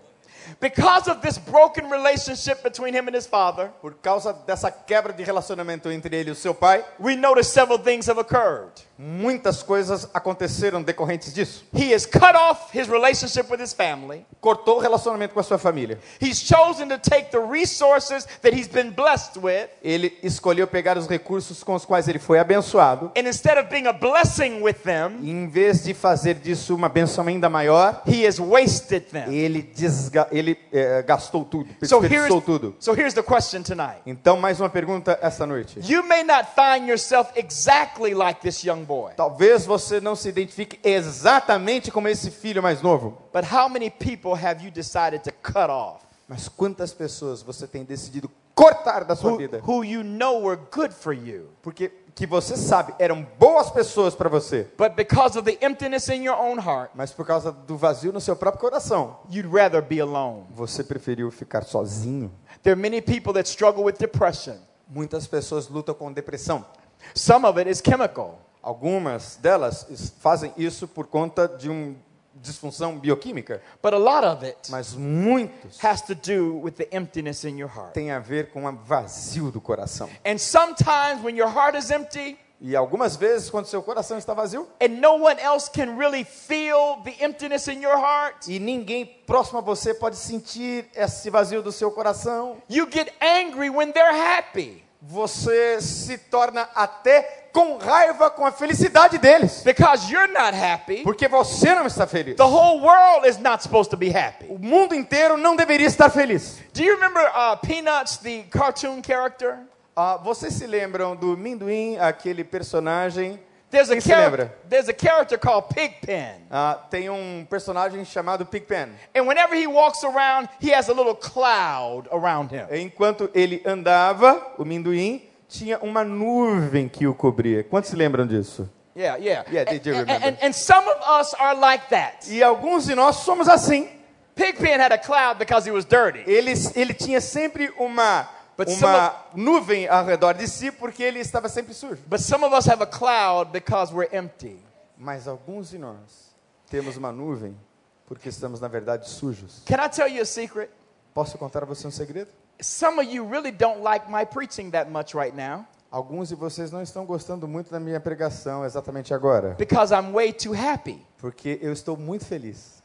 Because of this broken relationship between him and his father, Por causa dessa quebra de relacionamento entre ele e o seu pai, we notice several things have occurred. Muitas coisas aconteceram decorrentes disso. He has cut off his relationship with his family. Cortou o relacionamento com a sua família. He's chosen to take the resources that he's been blessed with, Ele escolheu pegar os recursos com os quais ele foi abençoado. and instead of being a blessing with them, em vez de fazer disso uma benção ainda maior, he has wasted them. ele, desga ele eh, gastou tudo, So desperdiçou here's, tudo. so here's the question tonight. Então, mais uma pergunta esta noite. You may not find yourself exactly like this young boy, Talvez você não se identifique exatamente como esse filho mais novo, but how many people have you decided to cut off mas quantas pessoas você tem decidido cortar da sua who, vida? who you know were good for you, Porque que você sabe eram boas pessoas para você, but because of the emptiness in your own heart, mas por causa do vazio no seu próprio coração, you'd rather be alone? você preferiu ficar sozinho. There are many people that struggle with depression. Muitas pessoas lutam com depressão. Some of it is chemical. Algumas delas fazem isso por conta de uma disfunção bioquímica, But a lot of it mas muitos has to do with the emptiness in your heart. têm a ver com o vazio do coração. And sometimes when your heart is empty E algumas vezes, quando seu coração está vazio and no one else can really feel the emptiness in your heart, e ninguém próximo a você pode sentir esse vazio do seu coração, you get angry when they're happy você se torna até com raiva com a felicidade deles, because you're not happy. porque você não está feliz. The whole world is not supposed to be happy. O mundo inteiro não deveria estar feliz. Do you remember uh, Peanuts, the cartoon character? Ah, vocês se lembram do Minduim, aquele personagem? There's a, Quem se lembra? there's a character called Pigpen. Ah, tem um personagem chamado Pigpen. And whenever he walks around, he has a little cloud around him. Enquanto ele andava, o Minduim tinha uma nuvem que o cobria. Quantos se lembram disso? Yeah, yeah. Yeah, they do and, remember. and, and some of us are like that. E alguns de nós somos assim. Pigpen had a cloud because he was dirty. Ele, ele tinha sempre uma, But uma nuvem ao redor de si porque ele estava sempre sujo. But some of us have a cloud because we're empty. Mas alguns de nós temos uma nuvem porque estamos, na verdade, sujos. Can I tell you a secret? Posso contar a você um segredo? Some of you really don't like my preaching that much right now Alguns de vocês não estão gostando muito da minha pregação exatamente agora, because I'm way too happy. porque eu estou muito feliz.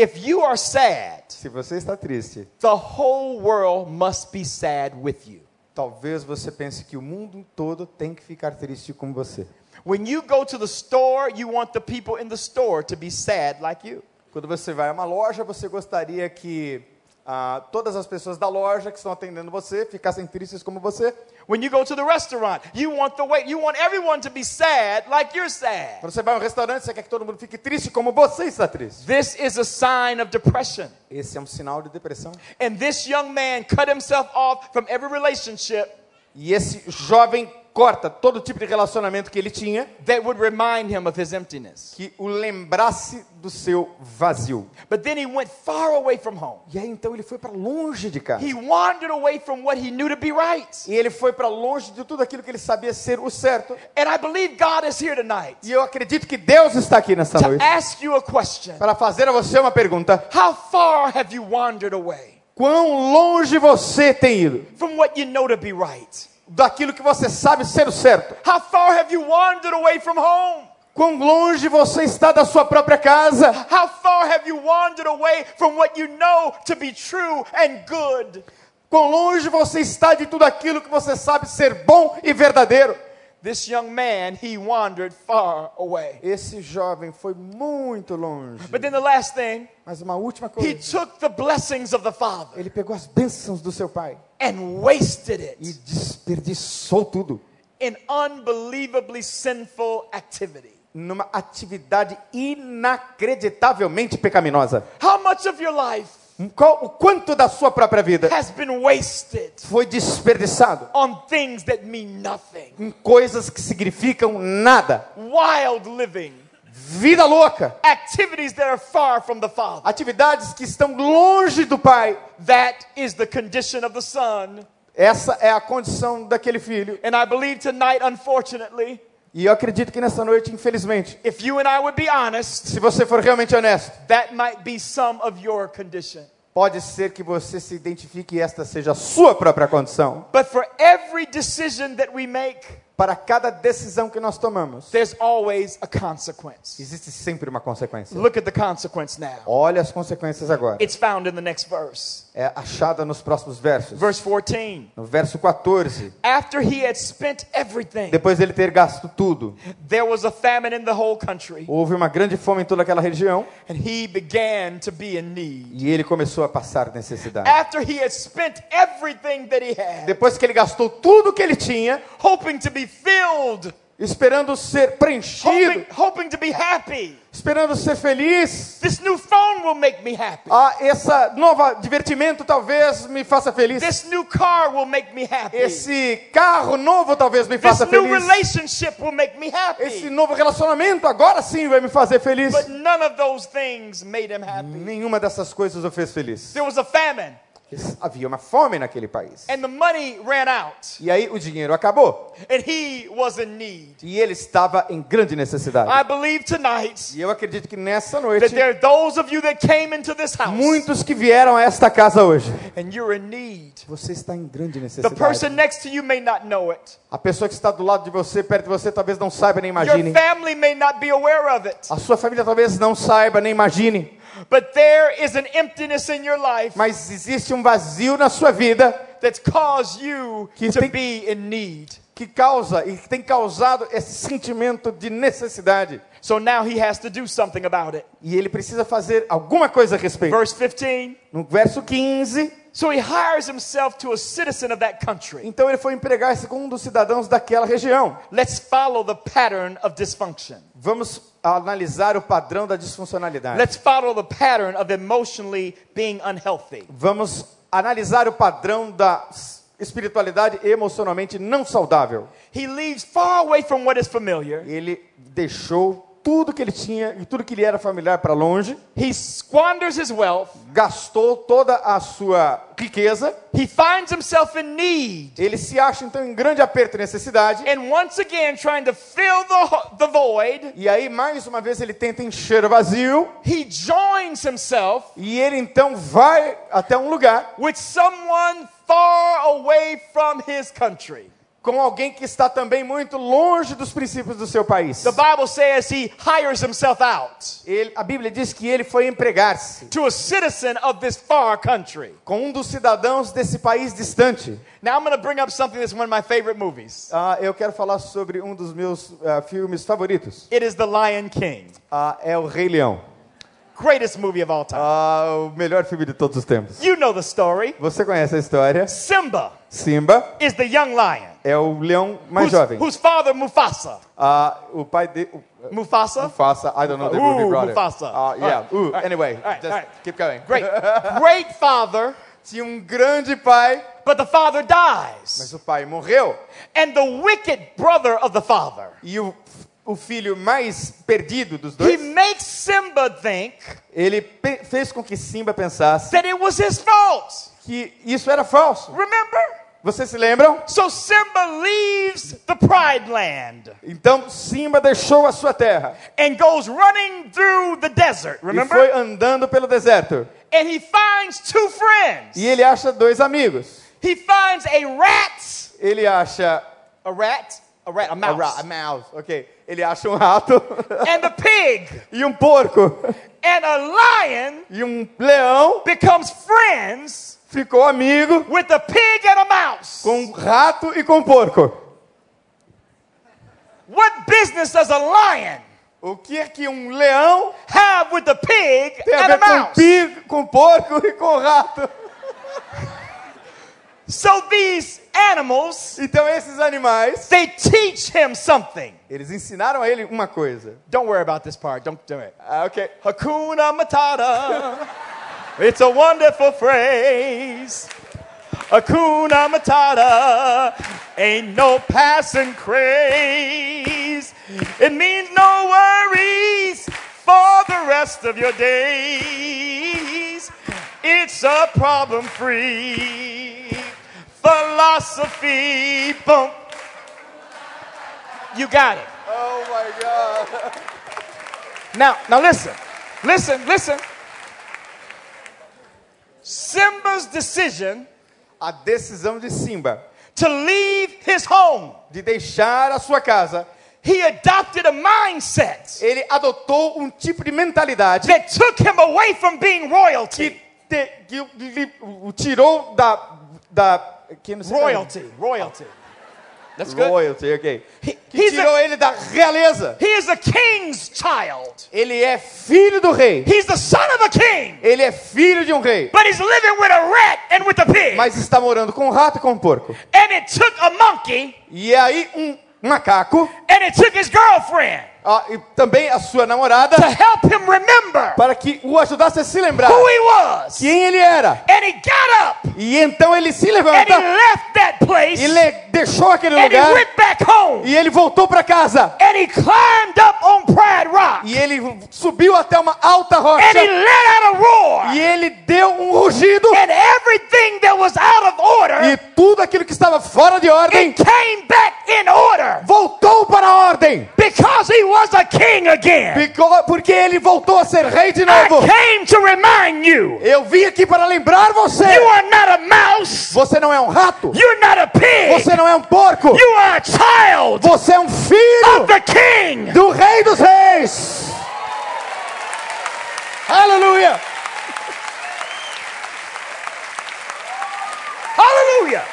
If you are sad, Se você está triste, the whole world must be sad with you. talvez você pense que o mundo todo tem que ficar triste com você. When you go to the store, you want the people in the store to be sad like you. Quando você vai a uma loja, você gostaria que ah, todas as pessoas da loja que estão atendendo você ficassem tristes como você. When you go to the restaurant, you want the wait, you want everyone to be sad like you're sad. Quando você vai a um restaurante, você quer que todo mundo fique triste como você está triste. This is a sign of depression. Esse é um sinal de depressão. And this young man cut himself off from every relationship E esse jovem corta todo tipo de relacionamento que ele tinha that would remind him of his emptiness. que o lembrasse do seu vazio. But then he went far away from home. E aí então ele foi para longe de casa. He wandered away from what he knew to be right. E ele foi para longe de tudo aquilo que ele sabia ser o certo. And I believe God is here tonight E eu acredito que Deus está aqui nesta to noite ask you a question. para fazer a você uma pergunta: How far have you wandered away Quão longe você tem ido from what you know to be right? Daquilo que você sabe ser o certo? How far have you wandered away from home? Quão longe você está da sua própria casa? How far have you wandered away from what you know to be true and good? Quão longe você está de tudo aquilo que você sabe ser bom e verdadeiro? This young man, he wandered far away. Esse jovem foi muito longe. But then the last thing, Mas uma última he coisa. took the blessings of the Father Ele pegou as bênçãos do seu pai and wasted e it desperdiçou tudo in unbelievably sinful activity. numa atividade inacreditavelmente pecaminosa. How much of your life Qual, o quanto da sua própria vida has been wasted foi desperdiçado on things that mean nothing? em coisas que significam nada? Wild living, Vida louca, activities that are far from the Father. atividades que estão longe do pai. That is the condition of the Son. Essa é a condição daquele filho. And I believe tonight, unfortunately, E eu acredito que nessa noite, infelizmente, if you and I would be honest, se você for realmente honesto, that might be some of your condition. pode ser que você se identifique e esta seja a sua própria condição. But for every decision that we make, Para cada decisão que nós tomamos, there's always a consequence. existe sempre uma consequência. Look at the consequence now. Olha as consequências agora. It's found in the next verse. É achada nos próximos versos. Verse 14. No verso 14. After he had spent everything, Depois dele ter gasto tudo, there was a famine in the whole country, houve uma grande fome em toda aquela região and he began to be in need. e ele começou a passar necessidade. After he had spent everything that he had, Depois que ele gastou tudo que ele tinha, hoping to be filled, esperando ser preenchido, hoping, hoping to be happy. esperando ser feliz, This new phone will make me happy. ah, essa nova divertimento talvez me faça feliz. This new car will make me happy. Esse carro novo talvez me This faça new feliz. relationship will make me Esse happy. novo relacionamento agora sim vai me fazer feliz. But none of those things made him happy. Nenhuma dessas coisas o fez feliz. There was a famine, Havia uma fome naquele país. and the money ran out, E aí o dinheiro acabou. and he was in need. E ele estava em grande necessidade. I believe tonight E eu acredito que nessa noite, house, muitos que vieram a esta casa hoje, and you're in need. você está em grande The person necessidade. next to you may not know it. A pessoa que está do lado de você, perto de você, talvez não saiba nem Your imagine. family may not be aware of it. A sua família talvez não saiba nem imagine. But there is an emptiness in your life Mas existe um vazio na sua vida that's caused you Que to tem- be in need. que causa e que tem causado esse sentimento de necessidade. So now he has to do something about it. E ele precisa fazer alguma coisa a respeito. Verse 15. No verso 15, So he hires himself to a citizen of that country. então ele foi empregar-se com um dos cidadãos daquela região. Let's follow the pattern of dysfunction. Vamos analisar o padrão da disfuncionalidade. Let's follow the pattern of emotionally being unhealthy. Vamos analisar o padrão da espiritualidade emocionalmente não saudável. He leaves far away from what is familiar. Ele deixou tudo que ele tinha e tudo que lhe era familiar para longe, He squanders his wealth. gastou toda a sua riqueza. He finds himself in need. Ele se acha então em grande aperto e necessidade. And once again, trying to fill the, the void, E aí mais uma vez ele tenta encher o vazio he joins himself e ele então vai até um lugar with someone far away from his country. Com alguém que está também muito longe dos princípios do seu país. The Bible says he hires himself out Ele- a Bíblia diz que ele foi empregar-se to a citizen of this far country. com um dos cidadãos desse país distante. Now I'm going to bring up something that's one of my favorite movies. Ah, eu quero falar sobre um dos meus ah, filmes favoritos. It is The Lion King, Ah, é o Rei Leão. Greatest movie of all time. Ah, o melhor filme de todos os tempos. You know the story. Você conhece a história? Simba Simba is the young lion é o leão mais whose, jovem. whose father Mufasa. Ah, o pai de o- Mufasa. Mufasa, I don't know the movie brother. Mufasa. Ah, yeah. Right, Ooh, right, anyway, right, just keep going. Great, [LAUGHS] great father, Tinha um grande pai, but the father dies, mas o pai morreu. and the wicked brother of the father. E o, o filho mais perdido dos He dois, makes Simba think ele fez com que Simba pensasse that it was his fault. que isso era falso. Remember? Vocês se lembram? So Simba leaves the Pride Land Então Simba deixou a sua terra and goes running through the desert. e Remember? foi andando pelo deserto. And he finds two friends. E ele acha dois amigos. He finds a rat, Ele acha a rat, a rat, a a, mouse, ra- a mouse, ok. Ele acha um rato and a pig, [LAUGHS] e um porco and a lion e um leão becomes friends ficou amigo with a pig and a mouse. com um rato e com um porco. What business does a lion O que é que um leão have with the pig tem a and ver a com mouse? pig, com porco e com rato? So these animals, Então esses animais, they teach him something. eles ensinaram a ele uma coisa. Don't worry about this part. Don't do it. Ah, ok. Hakuna Matata. it's a wonderful phrase. Hakuna Matata ain't no passing craze. It means no worries for the rest of your days. It's a problem free philosophy. Boom. You got it. Oh my God. Now, now listen, listen, listen. Simba's decision A decisão de Simba to leave his home, de deixar a sua casa, he adopted a mindset ele adotou um tipo de mentalidade that took him away from being que, royalty. te, que o- tirou da da que Royalty, royalty. That's good. Royalty, ok. He- Que he's, tirou a, ele da realeza. he is a king's child. Ele é filho do rei. He's the son of a king, Ele é filho de um rei. but he's living with a rat and with a pig. Mas está morando com um rato e com um porco. And it took a monkey E aí um macaco, and it took his girlfriend ah, e também a sua namorada, to help him remember para que o ajudasse a se lembrar who he was. quem ele era. And he got up E então ele se and he left that place e le deixou aquele and he lugar went back home e ele voltou para casa. and he climbed up on Pride Rock E ele subiu até uma alta and he rocha let out a roar e ele deu um rugido and everything that was out of order e tudo aquilo que estava fora de ordem it came back in order voltou para a ordem. because he was a king again. Ficou- Porque ele voltou a ser rei de I novo. came to remind you Eu vim aqui para lembrar você. you are not a mouse, Você não é um rato. you're not a pig, Você não é um porco. you are a child Você é um filho of the king. do rei dos reis. Aleluia. Hallelujah.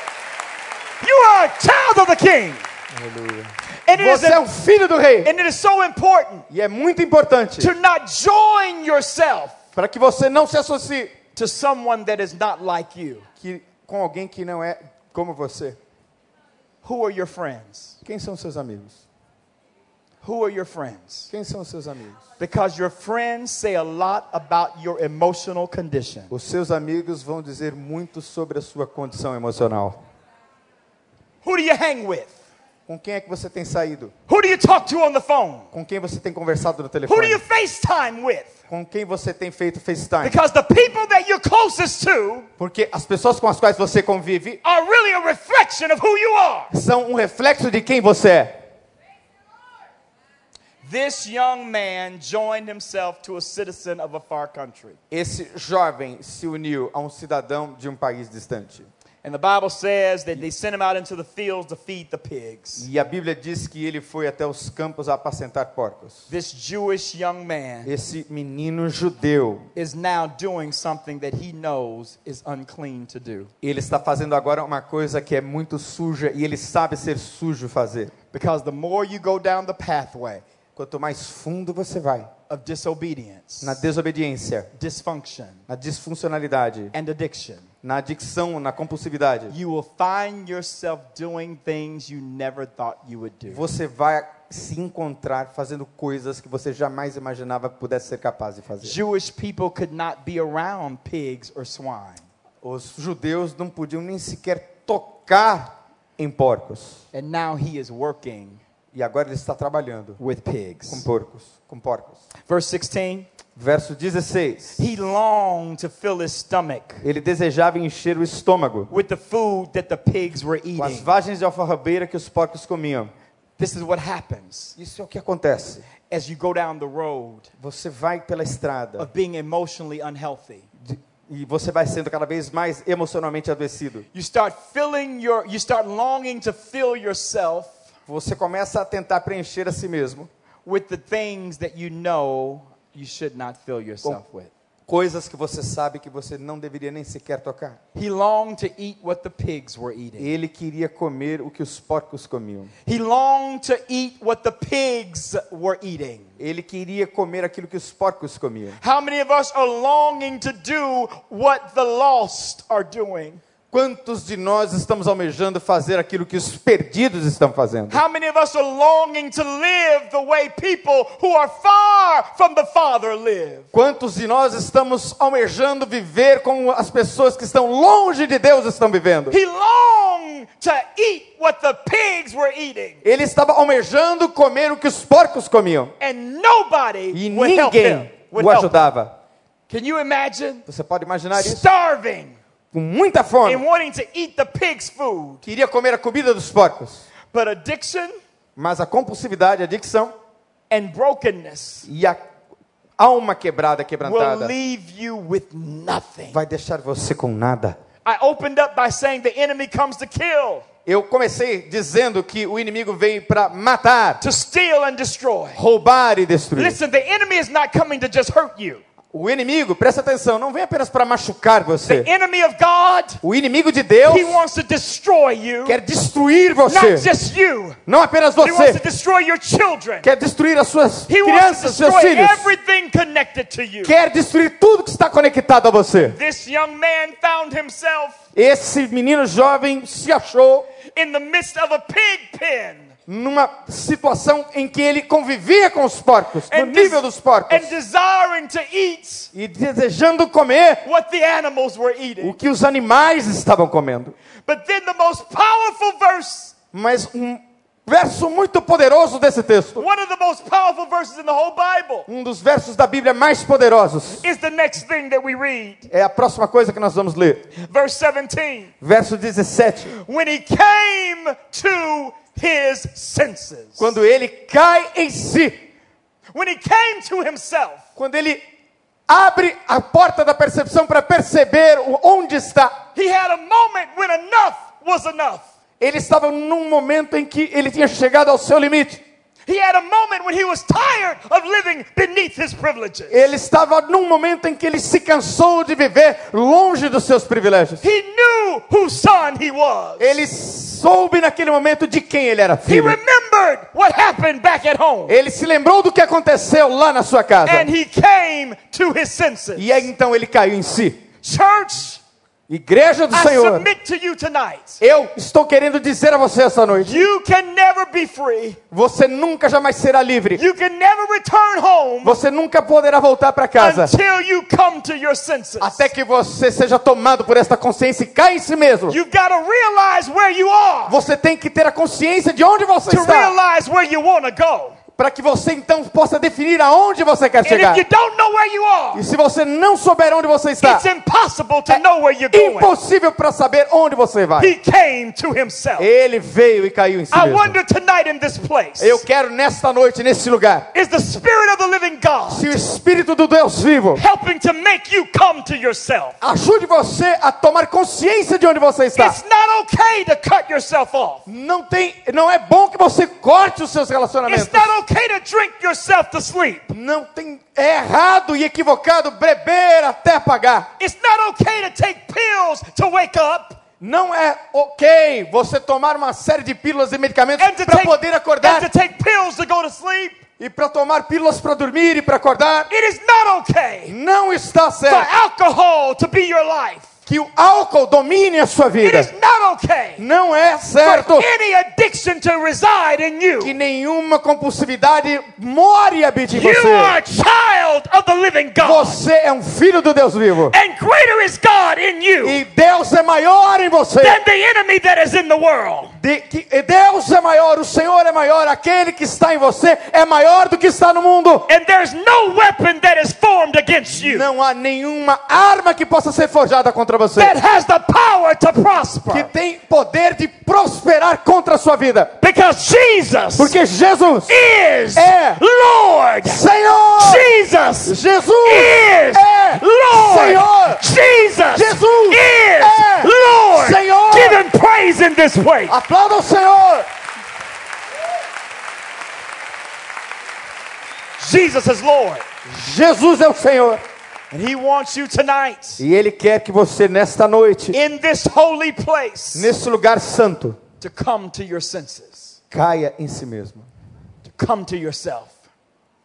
You are a child of the king. Is Você é um filho do rei. and it is so important E é muito importante to not join yourself para que você não se associe to someone that is not like you. que, com alguém que não é como você. Who are your friends? Quem são seus amigos? Who are your friends? Quem são seus amigos? Because your friends say a lot about your emotional condition. Os seus amigos vão dizer muito sobre a sua condição emocional. Who do you hang with? Com quem é que você tem saído? Who do you talk to on the phone? Com quem você tem conversado no Who do telefone? you FaceTime with? Com quem você tem feito FaceTime? Because the people that you're closest to Porque as pessoas com as quais você convive are really a reflection of who you are. são um reflexo de quem você é. This young man joined himself to a citizen of a far country. Esse jovem se uniu a um cidadão de um país distante. And the Bible says that they sent him out into the fields to feed the pigs. E a Bíblia diz que ele foi até os campos a apacentar porcos. This Jewish young man Esse menino judeu, is now doing something that he knows is unclean to do. ele está fazendo agora uma coisa que é muito suja e ele sabe ser sujo fazer. Because the more you go down the pathway Quanto mais fundo você vai of disobedience, na desobediência, dysfunction, na disfuncionalidade, and addiction, na adicção, na compulsividade, you will find yourself doing things you never thought you would do. você vai se encontrar fazendo coisas que você jamais imaginava que pudesse ser capaz de fazer. Jewish people could not be around pigs or swine. Os judeus não podiam nem sequer tocar em porcos. And now he is working E agora ele está trabalhando with com pigs. porcos, com porcos. Verse 16 Verso 16. He longed to fill his stomach Ele desejava encher o estômago with the food that the pigs were com as eating. vagens de alfarrabeira que os porcos comiam. This is what happens Isso é o que acontece. as you go down the road Você vai pela estrada of being emotionally unhealthy. de- e você vai sendo cada vez mais emocionalmente adoecido. You start filling your you start longing to fill yourself Você começa a tentar preencher a si mesmo with the things that you know you should not fill yourself with. coisas que você sabe que você não deveria nem sequer tocar. He longed to eat what the pigs were eating. Ele queria comer o que os porcos comiam. He longed to eat what the pigs were eating. Ele queria comer aquilo que os porcos comiam. How many of us are longing to do what the lost are doing? Quantos de nós estamos almejando fazer aquilo que os perdidos estão fazendo? How many of us are longing to live the way people who are far from the Father live? Quantos de nós estamos almejando viver como as pessoas que estão longe de Deus estão vivendo? He longed to eat what the pigs were eating, Ele estava almejando comer o que os porcos comiam. and nobody E would help him. ninguém o ajudava. Can you imagine Você pode imaginar isso? starving Com muita fome. wanting to eat the pig's food? Queria comer a comida dos porcos. But addiction Mas a compulsividade, a adicção and brokenness e a alma quebrada, will quebrantada leave you with nothing. vai deixar você com nada. I opened up by saying the enemy comes to kill, Eu comecei dizendo que o inimigo veio para matar, to steal, and destroy. roubar e destruir. Listen, the enemy is not coming to just hurt you. O inimigo, presta atenção, não vem apenas para machucar você. The enemy of God, O inimigo de Deus he wants to destroy you, quer destruir você. you. Não apenas He wants to você. destroy your children. Quer destruir as suas He crianças, seus filhos. everything connected to you. Quer destruir tudo que está conectado a você. This young man found himself Esse menino jovem se achou in the midst of a pig pen. Numa situação em que ele convivia com os porcos, no And, nível dos porcos, and desiring to eat e desejando comer what the animals were o eating. que os animais estavam comendo. But then the most powerful verse, Mas um verso muito poderoso desse texto, one of the most powerful verses in the whole Bible, um dos versos da Bíblia mais poderosos, is the next thing that we read. é a próxima coisa que nós vamos ler. Verse 17. Verso 17. When he came to his senses. Quando ele cai em si, When he came to himself. quando ele abre a porta da percepção para perceber onde está, He had a moment when enough was enough. ele estava num momento em que ele tinha chegado ao seu limite. He had a moment when he was tired of living beneath his privileges. Ele estava num momento em que ele se cansou de viver longe dos seus privilégios. He knew whose son he was. Ele soube naquele momento de quem ele era He filho. remembered what happened back at home. Ele se lembrou do que aconteceu lá na sua casa. And he came to his senses. E aí então ele caiu em si. Church, Igreja do I Senhor, submit to you tonight. eu estou querendo dizer a você essa noite: You can never be free. você nunca jamais será livre. You can never return home Você nunca poderá voltar para casa until you come to your senses. até que você seja tomado por esta consciência e caia em si mesmo. You've got to realize where you are Você tem que ter a consciência de onde você to está realize where you want to go. Para que você então possa definir aonde você quer chegar. if you don't know where you are, E se você não souber onde você está, it's impossible to know where you're going. impossível para saber onde você vai. He came to himself. Ele veio e caiu em si I mesmo. wonder tonight in this place, Eu quero nesta noite, nesse lugar, is the Spirit of the living God se o Espírito do Deus vivo helping to make you come to yourself? ajude você a tomar consciência de onde você está. It's not okay to cut yourself off. Não tem, não é bom que você corte os seus relacionamentos. It's not okay to drink yourself to sleep. Não tem, é errado e equivocado beber até apagar. It's not okay to take pills to wake up Não é ok você tomar uma série de pílulas e medicamentos para poder acordar and to take pills to go to sleep. e para tomar pílulas para dormir e para acordar. It is not okay Não está for certo alcohol to be your life. Que o álcool domine a sua It vida. is not okay Não é certo que nenhuma compulsividade more e habite em você. a child of the living God. Você é um filho do Deus vivo. And greater is God in you E Deus é maior em você. De- que Deus é maior, o Senhor é maior, aquele que está em você é maior do que está no mundo. And there's no weapon that is formed against you Não há nenhuma arma que possa ser forjada contra você que tem poder de prosperar contra a sua vida. Because Jesus Porque Jesus, is É. Lord. Senhor, Jesus Jesus is é Lord. Senhor. Jesus Jesus is é Lord. Senhor. Give him praise in this place. Aplauda o Senhor. Jesus is Lord. Jesus é o Senhor. And he wants you tonight E Ele quer que você, nesta noite, in this holy place nesse lugar santo, to come to your senses, caia em si mesmo. to come to yourself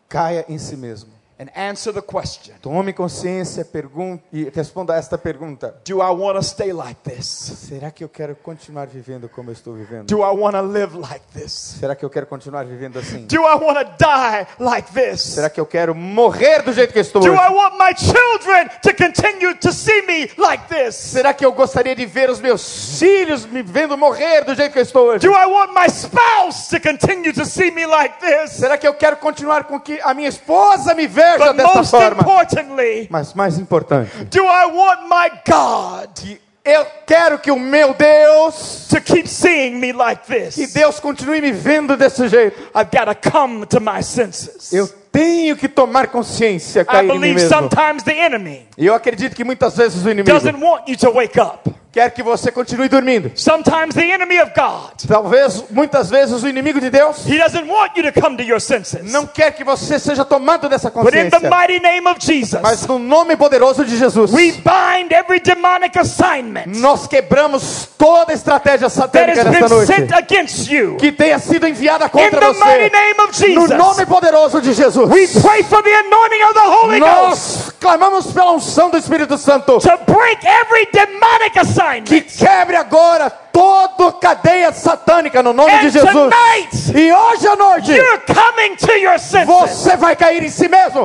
Caia em si mesmo. And answer the question Tome consciência pergunta, e responda a esta pergunta: Do I want to stay like this? Será que eu quero continuar vivendo como eu estou vivendo? Do I want to live like this? Será que eu quero continuar vivendo assim? Do I want to die like this? Será que eu quero morrer do jeito que estou Do hoje? I want my children to continue to see me like this? Será que eu gostaria de ver os meus filhos me vendo morrer do jeito que estou hoje? Do I want my spouse to continue to see me like this? Será que eu quero continuar com que a minha esposa me veja But dessa most forma? importantly, Mas mais importante, do I want my God eu quero que o meu Deus, to keep seeing me like que this? Deus continue me vendo desse jeito. I've got to come to my senses. Eu tenho que tomar consciência, I cair em mim believe mesmo. sometimes the enemy eu acredito que muitas vezes o inimigo doesn't want you to wake up. Quer que você continue dormindo. Sometimes the enemy of God, Talvez, muitas vezes, o inimigo de Deus he doesn't want you to come to your senses. não quer que você seja tomado dessa But in the consciência. mighty name of Jesus, Mas no nome poderoso de Jesus, we bind every demonic assignment nós quebramos toda estratégia satânica nesta noite sent against you. que tenha sido enviada In contra the mighty você. name of No Jesus, nome poderoso de Jesus, we pray for the anointing of the Holy Ghost nós clamamos pela unção do Espírito Santo to break every demonic que quebre agora toda cadeia satânica no nome de And Jesus. tonight, E hoje à noite you're coming to your senses. você vai cair em si mesmo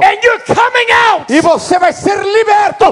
e você vai ser liberto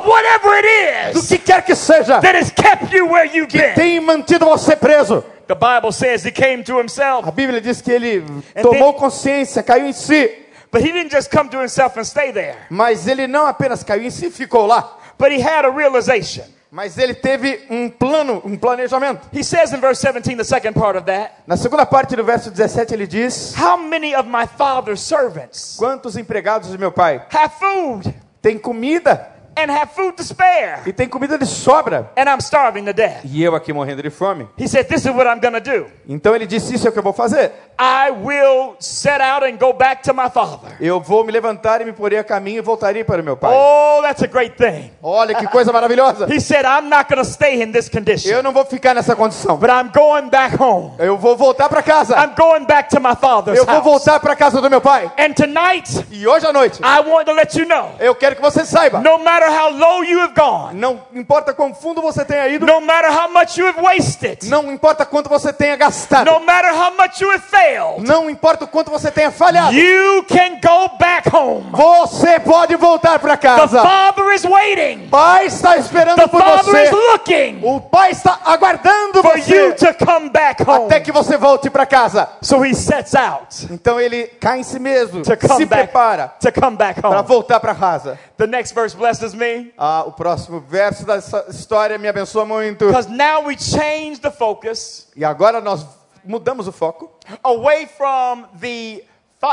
do que quer que seja that has kept you where you've que been. tem mantido você preso. The Bible says he came to himself, A Bíblia diz que ele tomou consciência, caiu em si, but he didn't just come to himself and stay there. mas ele não apenas caiu em si, ficou lá, But he had a realization. Mas ele teve um plano, um planejamento. He says in verse 17, the second part of that, Na segunda parte do verso 17 ele diz: How many of my father's servants Quantos empregados de meu pai have food têm comida and have food to spare? e tem comida de sobra? And I'm starving to death. E eu aqui morrendo de fome. He said, This is what I'm going to do. Então ele disse: Isso é o que eu vou fazer. I will set out and go back to my father. Eu vou me levantar e me porei a caminho e voltarei para o meu pai. Oh, that's a great thing. Olha que coisa maravilhosa. He said, I'm not going to stay in this condition, Eu não vou ficar nessa condição. but I'm going back home. Eu vou voltar para casa. I'm going back to my father's Eu vou voltar para casa do meu pai. And tonight, E hoje à noite, I want to let you know eu quero que você saiba. no matter how low you have gone, Não importa quão fundo você tenha ido, no matter how much you have wasted, não importa quanto você tenha gastado, no matter how much you have failed, Não importa o quanto você tenha falhado, you can go back home. você pode voltar para The casa. Father is waiting. O pai está esperando The por Father is você. looking O pai está aguardando for you você to come back home. até que você volte para casa. So he sets out Então ele cai em si mesmo, to come se back prepara to come back para home. voltar para casa. The next verse blesses me Ah, o próximo verso dessa história me abençoa muito. because now we change the focus E agora nós mudamos o foco. away from the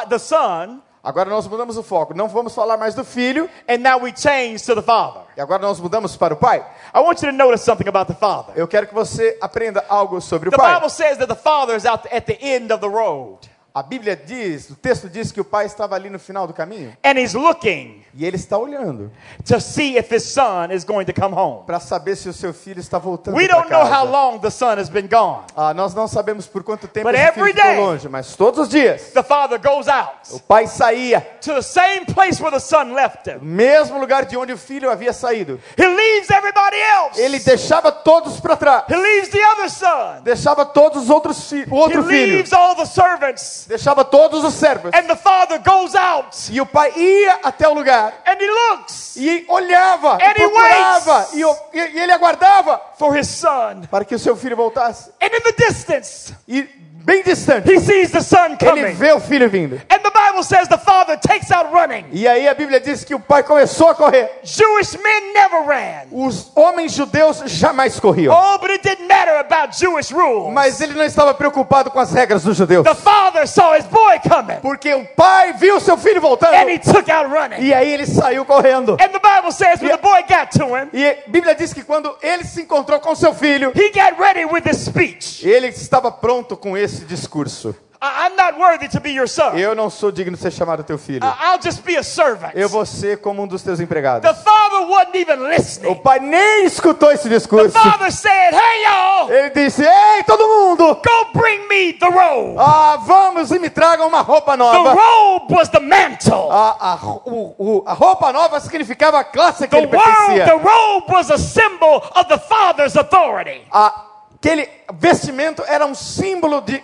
the son Agora nós mudamos o foco. Não vamos falar mais do filho. and now we change to the father. E agora nós mudamos para o pai. I want you to notice something about the father. Eu quero que você aprenda algo sobre o The pai. Bible says that the father is out at the end of the road A Bíblia diz, o texto diz que o pai estava ali no final do caminho. and he's looking E ele está olhando to see if his son is going to come home. para saber se o seu filho está voltando We don't know how casa. long the son has been gone. Ah, nós não sabemos por quanto tempo But esse filho ficou longe, mas todos os dias The father goes o out pai saía, to the same place where the son left him. mesmo lugar de onde o filho havia saído. He leaves everybody else. Ele deixava todos para trás, He leaves the other son. deixava todos os outros filhos, o He outro filho, leaves all the servants. Deixava todos os servos. And the father goes out E o pai ia até o lugar and he looks e olhava, e And he procurava waits. e, o- e- e ele aguardava for his son. para que o seu filho voltasse. And in the distance, E bem distante, he sees the son ele coming. vê o filho vindo. And the Bible says the father takes out running. E aí a Bíblia diz que o pai começou a correr. Jewish men never ran. Os homens judeus jamais corriam. Oh, but it didn't matter about Jewish rules. Mas ele não estava preocupado com as regras dos judeus. The father saw his boy coming Porque o pai viu seu filho voltando. and he took out running. E aí ele saiu correndo. And the Bible says when the boy got to him, E a Bíblia diz que quando ele se encontrou com seu filho, he got ready with his speech. ele estava pronto com esse discurso. I- I'm not worthy to be your son. Eu não sou digno de ser chamado teu filho. I'll just be a servant. Eu vou ser como um dos teus empregados. The father wasn't even O listening. pai nem escutou esse The discurso. father said, Hey, y'all, Ele disse: Ei, todo mundo! go bring me the robe. Ah, vamos e me tragam uma roupa The nova. robe was the mantle. A, a, o- o- a roupa nova significava a classe que The ele world, pertencia. the robe was a symbol of the father's authority. A- Aquele vestimento era um símbolo de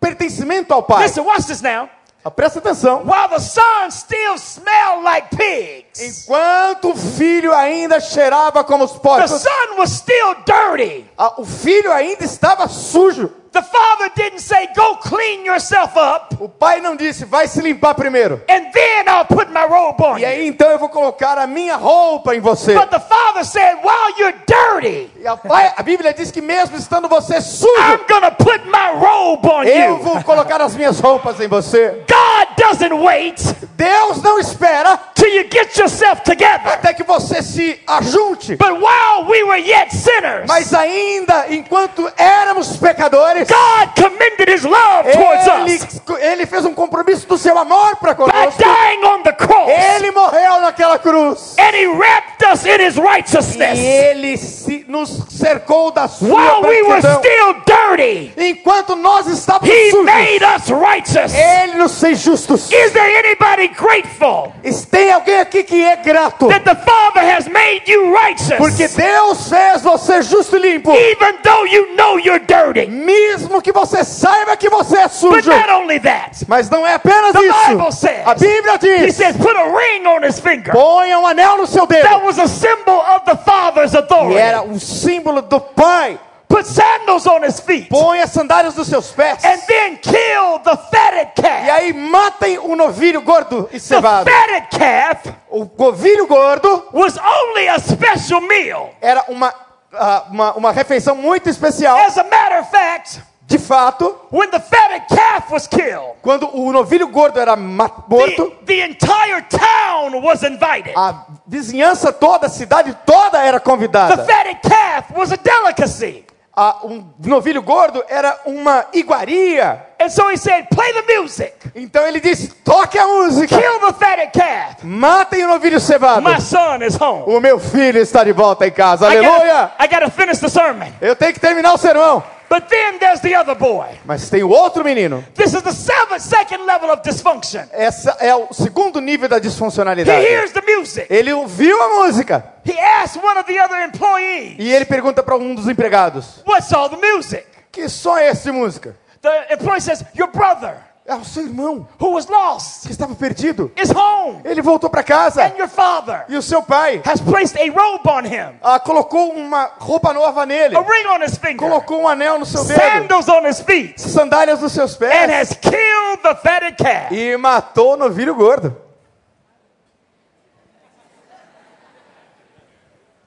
pertencimento ao pai. Listen, watch this now. Ah, Presta atenção. While the son still smelled like pigs, Enquanto o filho ainda cheirava como os the porcos, son was still dirty. ah, o filho ainda estava sujo. The father didn't say, Go clean yourself up, O pai não disse, vai se limpar primeiro. and then I'll put my robe on E aí então eu vou colocar a minha roupa em você. But the father said, While you're dirty, E a, pai- a Bíblia diz que mesmo estando você sujo, I'm to put my robe on eu you. vou colocar as minhas roupas em você. God doesn't wait Deus não espera till you get yourself together. até que você se ajunte. But while we were yet sinners, Mas ainda, enquanto éramos pecadores, God commended his love towards ele, us ele fez um compromisso do seu amor para by conosco. dying on the cross. Ele morreu naquela cruz. And he wrapped us in his E righteousness. ele se, nos cercou da sua While we were still dirty, Enquanto nós estávamos he sujos, made us righteous. ele nos fez justos. Is there anybody grateful Tem alguém aqui que é grato? that the Father has made you Porque righteous? Deus fez você justo e limpo. Even though you know you're dirty. Mesmo que você saiba que você é But sujo. not only that, Mas não é apenas the Bible isso. says, A Bíblia he diz: says, put a ring on his finger. ponha um anel no seu dedo. That was a symbol of the Father's E authority. era um símbolo do Pai. Put sandals on his feet. Ponha sandálias nos seus pés. And then kill the fatted E calf. aí matem o novilho gordo e The cevado. fatted calf O novilho gordo was only a special meal. era uma, ah, uma, uma refeição muito especial. As a matter of fact, De fato, when the fatted calf was killed, quando o novilho gordo era morto, the, the entire town was invited. a vizinhança toda, a cidade toda era The convidada. fatted calf was a delicacy. Ah, um novilho gordo era uma iguaria. And so he said, Play the music, Então ele disse: toque a música, kill the fatted calf. matem o novilho cevado. My son is home. O meu filho está de volta em casa. I Aleluia! gotta, I gotta finish the sermon. Eu tenho que terminar o sermão. But then there's the other boy. Mas tem o outro menino. This is the second level of dysfunction. Essa é o segundo nível da He disfuncionalidade. hears the music. Ele ouviu a música He asks one of the other employees, e ele pergunta para um dos empregados: What's all the music? Que som é esse de música? the employee says, Your brother, É o seu irmão who was lost, que estava perdido. is home. Ele voltou para casa. And your father E o seu pai has placed a robe on him, ah, colocou uma roupa nova nele. a ring on his finger, Colocou um anel no seu dedo. sandals on his feet, Sandálias nos seus and pés. has killed the fatted calf. E matou o novilho gordo.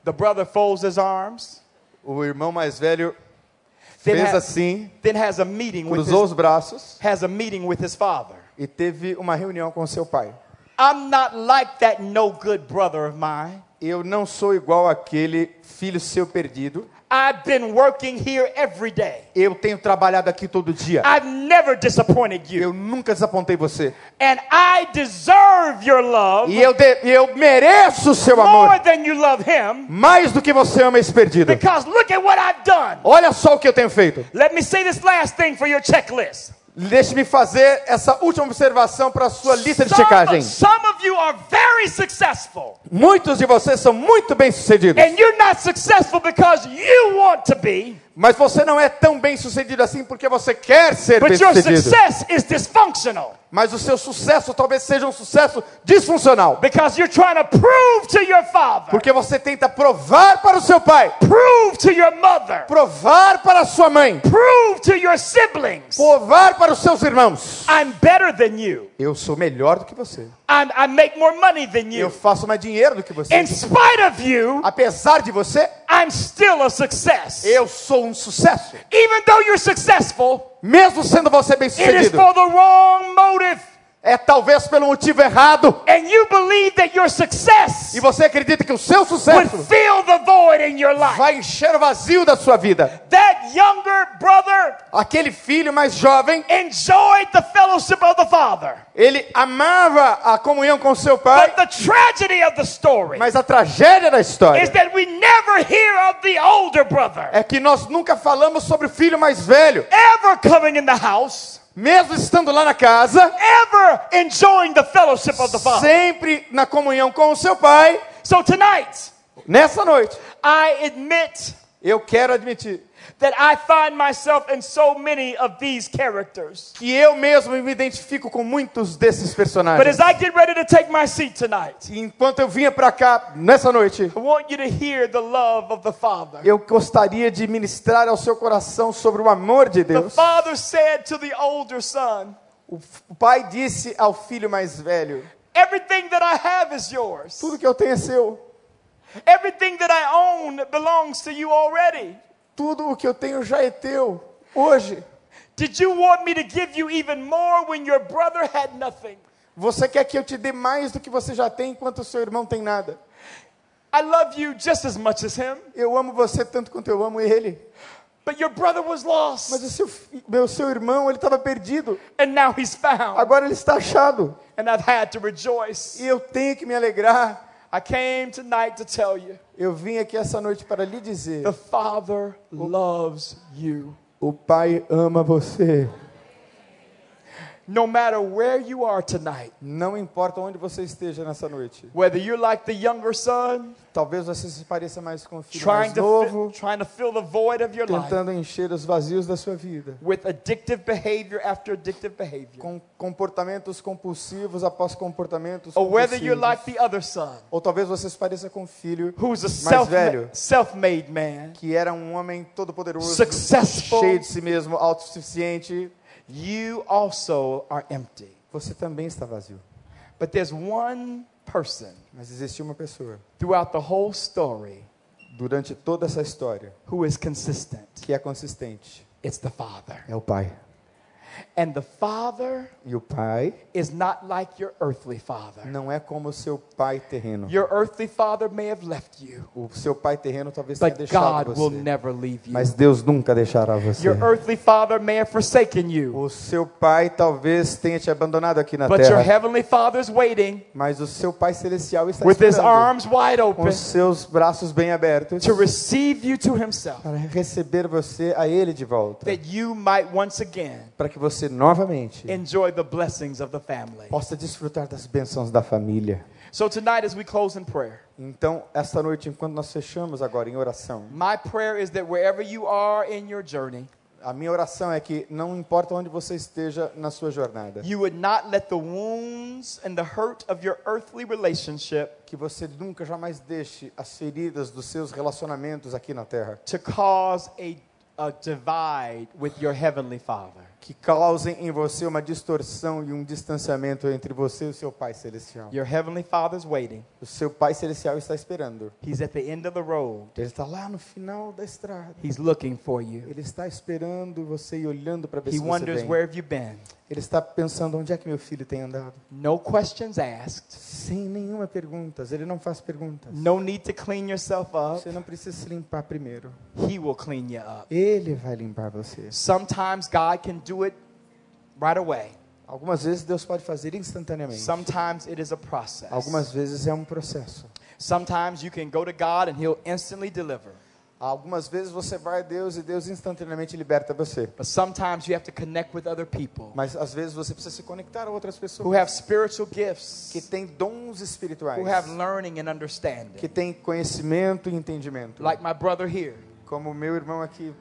The brother folds his arms, O irmão mais velho fez assim, then has a meeting with cruzou his, os braços has a meeting with his father. e teve uma reunião com seu pai. I'm not like that no good brother of mine. Eu não sou igual aquele filho seu perdido. I've been working here every day. Eu tenho trabalhado aqui todo dia. I've never disappointed you. Eu nunca desapontei você. And I deserve your love E eu, de- eu mereço o seu more amor than you love him mais do que você ama esse perdido. because look at what I've done. Olha só o que eu tenho feito. Let me say this last thing for your checklist. Deixe-me fazer essa última observação para a sua lista de checagem. some of you are very successful, Muitos de vocês são muito bem-sucedidos, and you're not successful because you want to be, mas você não é tão bem-sucedido assim porque você quer ser but your bem-sucedido. success is dysfunctional Mas o seu sucesso talvez seja um sucesso disfuncional, because you're trying to prove to your father, porque você tenta provar para o seu pai, prove to your mother, provar para a sua mãe, prove to your siblings, provar para os seus irmãos. I'm better than you. Eu sou melhor do que você. I make more money than Eu you. faço mais dinheiro do que você. In spite of you, Apesar de você, I'm still a success. eu sou um sucesso. Even though you're successful, Mesmo sendo você it is bem-sucedido. for the wrong motive. É talvez pelo motivo errado. And you believe that your success E você acredita que o seu sucesso fill the void in your life. vai encher o vazio da sua vida. That younger brother Aquele filho mais jovem, enjoyed the fellowship of the Father. ele amava a comunhão com seu pai, But the tragedy of the story mas a tragédia da is história that we never hear of the older brother é que nós nunca falamos sobre o filho mais velho, ever coming in the house, mesmo estando lá na casa, ever enjoying the fellowship of the Father. sempre na comunhão com o seu pai. So tonight, Nessa noite, I admit eu quero admitir that I find myself in so many of these characters. que eu mesmo me identifico com muitos desses But personagens. as I get ready to take my seat tonight, Enquanto eu vinha para cá nessa noite, I want you to hear the love of the Father. eu gostaria de ministrar ao seu coração sobre o amor de The Deus. Father said to the older son, o pai disse ao filho mais velho: Everything that I have is yours. Tudo que eu tenho é seu. Everything that I own belongs to you already. Tudo o que eu tenho já é teu. Hoje. Did you want me to give you even more when your brother had nothing? Você quer que eu te dê mais do que você já tem enquanto o seu irmão tem nada? I love you just as much as him, Eu amo você tanto quanto eu amo ele. but your brother was lost, Mas o seu, meu, seu irmão, ele estava perdido. and now he's found, Agora ele está achado. and I've had to rejoice. E eu tenho que me alegrar. I came tonight to tell you Eu vim aqui essa noite para lhe dizer: the Father loves you. O pai ama você. No matter where you are tonight, Não importa onde você esteja nessa noite. whether you're like the younger son, Talvez você se pareça mais com o filho trying mais to, novo, fi- trying to fill the void of your life tentando encher os vazios da sua vida. with addictive behavior after addictive behavior, Com comportamentos compulsivos após comportamentos or whether you're like the other son, Ou talvez você se pareça com o filho who's a mais self velho, self-made man, que era um homem todo-poderoso, Successful. cheio de si mesmo, autossuficiente. You also are empty. Você também está vazio. But there's one person Mas existe uma pessoa, throughout the whole story durante toda essa história, who is consistent. que é consistente. It's the Father. É o pai. And the Father E o pai is not like your earthly father. não é como o seu pai terreno. Your earthly father may have left you, O seu pai terreno talvez tenha but deixado God will você. never leave you. Mas Deus nunca deixará você. Your earthly father may have forsaken you, O seu pai talvez tenha te abandonado aqui na but your terra. heavenly father's waiting Mas o seu pai celestial está with his esperando arms wide com open os seus braços bem abertos to receive you to himself, para receber você a ele de volta. that you might once again Para que você novamente enjoy the blessings of the family. possa desfrutar das bênçãos da família. So tonight, as we close in prayer, Então, esta noite, enquanto nós fechamos agora em oração, my prayer is that wherever you are in your journey, A minha oração é que não importa onde você esteja na sua jornada, you would not let the wounds and the hurt of your earthly relationship que você nunca jamais deixe as feridas dos seus relacionamentos aqui na terra to cause a, a divide with your heavenly Father. Que causem em você uma distorção e um distanciamento entre você e o seu Pai celestial. Your heavenly Father's waiting. O seu Pai celestial está esperando. He's at the end of the road. Ele está lá no final da estrada. He's looking for you. Ele está esperando você e olhando para ver He se você wonders vem. where have you been? Ele está pensando onde é que meu filho tem andado. No questions asked. Sem nenhuma pergunta. Ele não faz perguntas. No need to clean yourself up. Você não precisa se limpar primeiro. He will clean you up. Ele vai limpar você. Sometimes God can do it right away. Algumas vezes Deus pode fazer instantaneamente. Sometimes it is a process. Algumas vezes é um processo. Sometimes you can go to God and He'll instantly deliver. Algumas vezes você vai a Deus e Deus instantaneamente liberta você. But sometimes you have to connect with other people Mas às vezes você precisa se conectar a outras who pessoas have spiritual gifts, que têm dons espirituais, who have learning and que understanding. têm conhecimento e entendimento. Like my brother here, Como meu irmão aqui,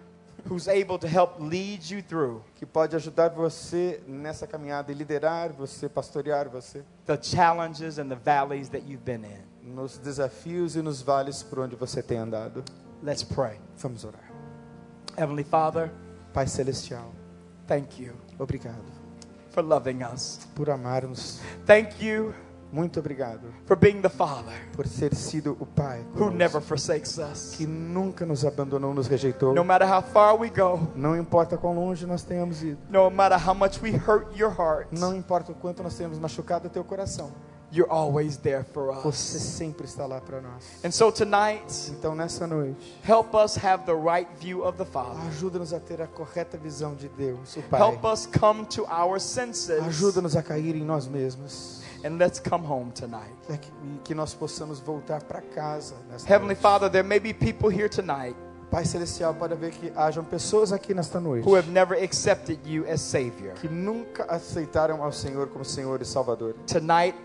who's able to help lead you through que pode ajudar você nessa caminhada e liderar você, pastorear você the challenges and the valleys that you've been in. nos desafios e nos vales por onde você tem andado. Let's pray. Vamos orar. Heavenly Father, Pai celestial, thank you obrigado for loving us. por amar-nos. Thank you Muito obrigado for being the Father por ter sido o Pai who conosco, never forsakes us. que nunca nos abandonou, nos rejeitou. No matter how far we go, Não importa quão longe nós tenhamos ido. no matter how much we hurt your heart, Não importa o quanto nós tenhamos machucado teu coração. You're always there for Você us. sempre está lá para nós. And so tonight, Então nessa noite, help us have the right view of the Father. ajuda-nos a ter a correta visão de Deus, o Pai. Help us come to our senses Ajuda-nos a cair em nós mesmos. and let's come home tonight. É que, e que nós possamos voltar para casa Heavenly noite. Father, there may be people here tonight Pai Celestial, pode ver que hajam pessoas aqui nesta noite who have never accepted you as Savior. que nunca aceitaram ao Senhor como Senhor e Salvador. Tonight,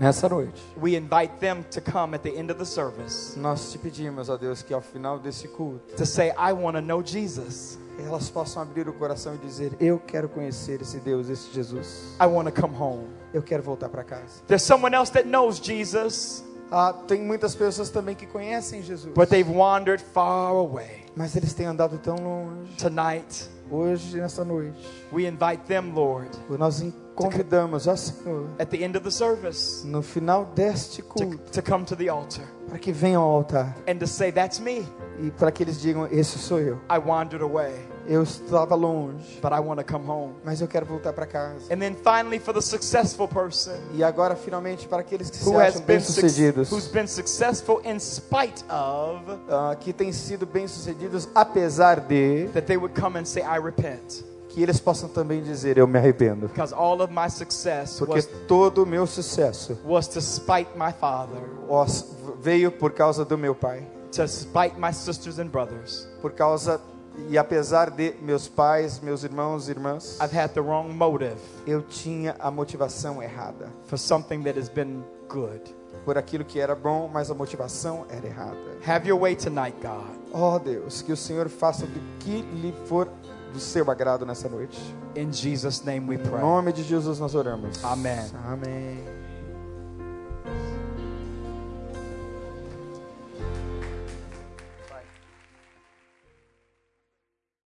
Nessa noite, we invite them to come at the end of the service nós te pedimos, ó Deus, que ao final desse culto, to say, I want to know Jesus. elas possam abrir o coração e dizer: Eu quero conhecer esse Deus, esse Jesus. I want to come home. Eu quero voltar para casa. There's someone else that knows Jesus, Ah, tem muitas pessoas também que conhecem Jesus, but they've wandered far away. mas eles têm andado tão longe. Tonight, Hoje, nessa noite, we invite them, Lord, nós convidamos, ó Senhor, at the end of the service no final deste to, culto, to come to the altar para que venham ao altar and to say, That's me. e para que eles digam: Esse sou eu. I wandered away, Eu estava longe, but I want to come home. mas eu quero voltar para casa. And then finally, for the successful person E agora, finalmente, para aqueles que se acham bem-sucedidos, who's been successful in spite of, ah, que têm sido bem-sucedidos apesar de, that they would come and say, I repent. Que eles possam também dizer: Eu me arrependo. Because all of my success Porque was, todo o meu sucesso was to spite my father, os- veio por causa do meu pai. to spite my sisters and brothers. Por causa e apesar de meus pais, meus irmãos e irmãs, I've had the wrong motive eu tinha a motivação errada. for something that has been good. Por aquilo que era bom, mas a motivação era errada. Have your way tonight, God. Oh Deus, que o Senhor faça do que lhe for do seu agrado nessa noite. In Jesus' name we Em pray. nome de Jesus nós oramos. Amém. Amém.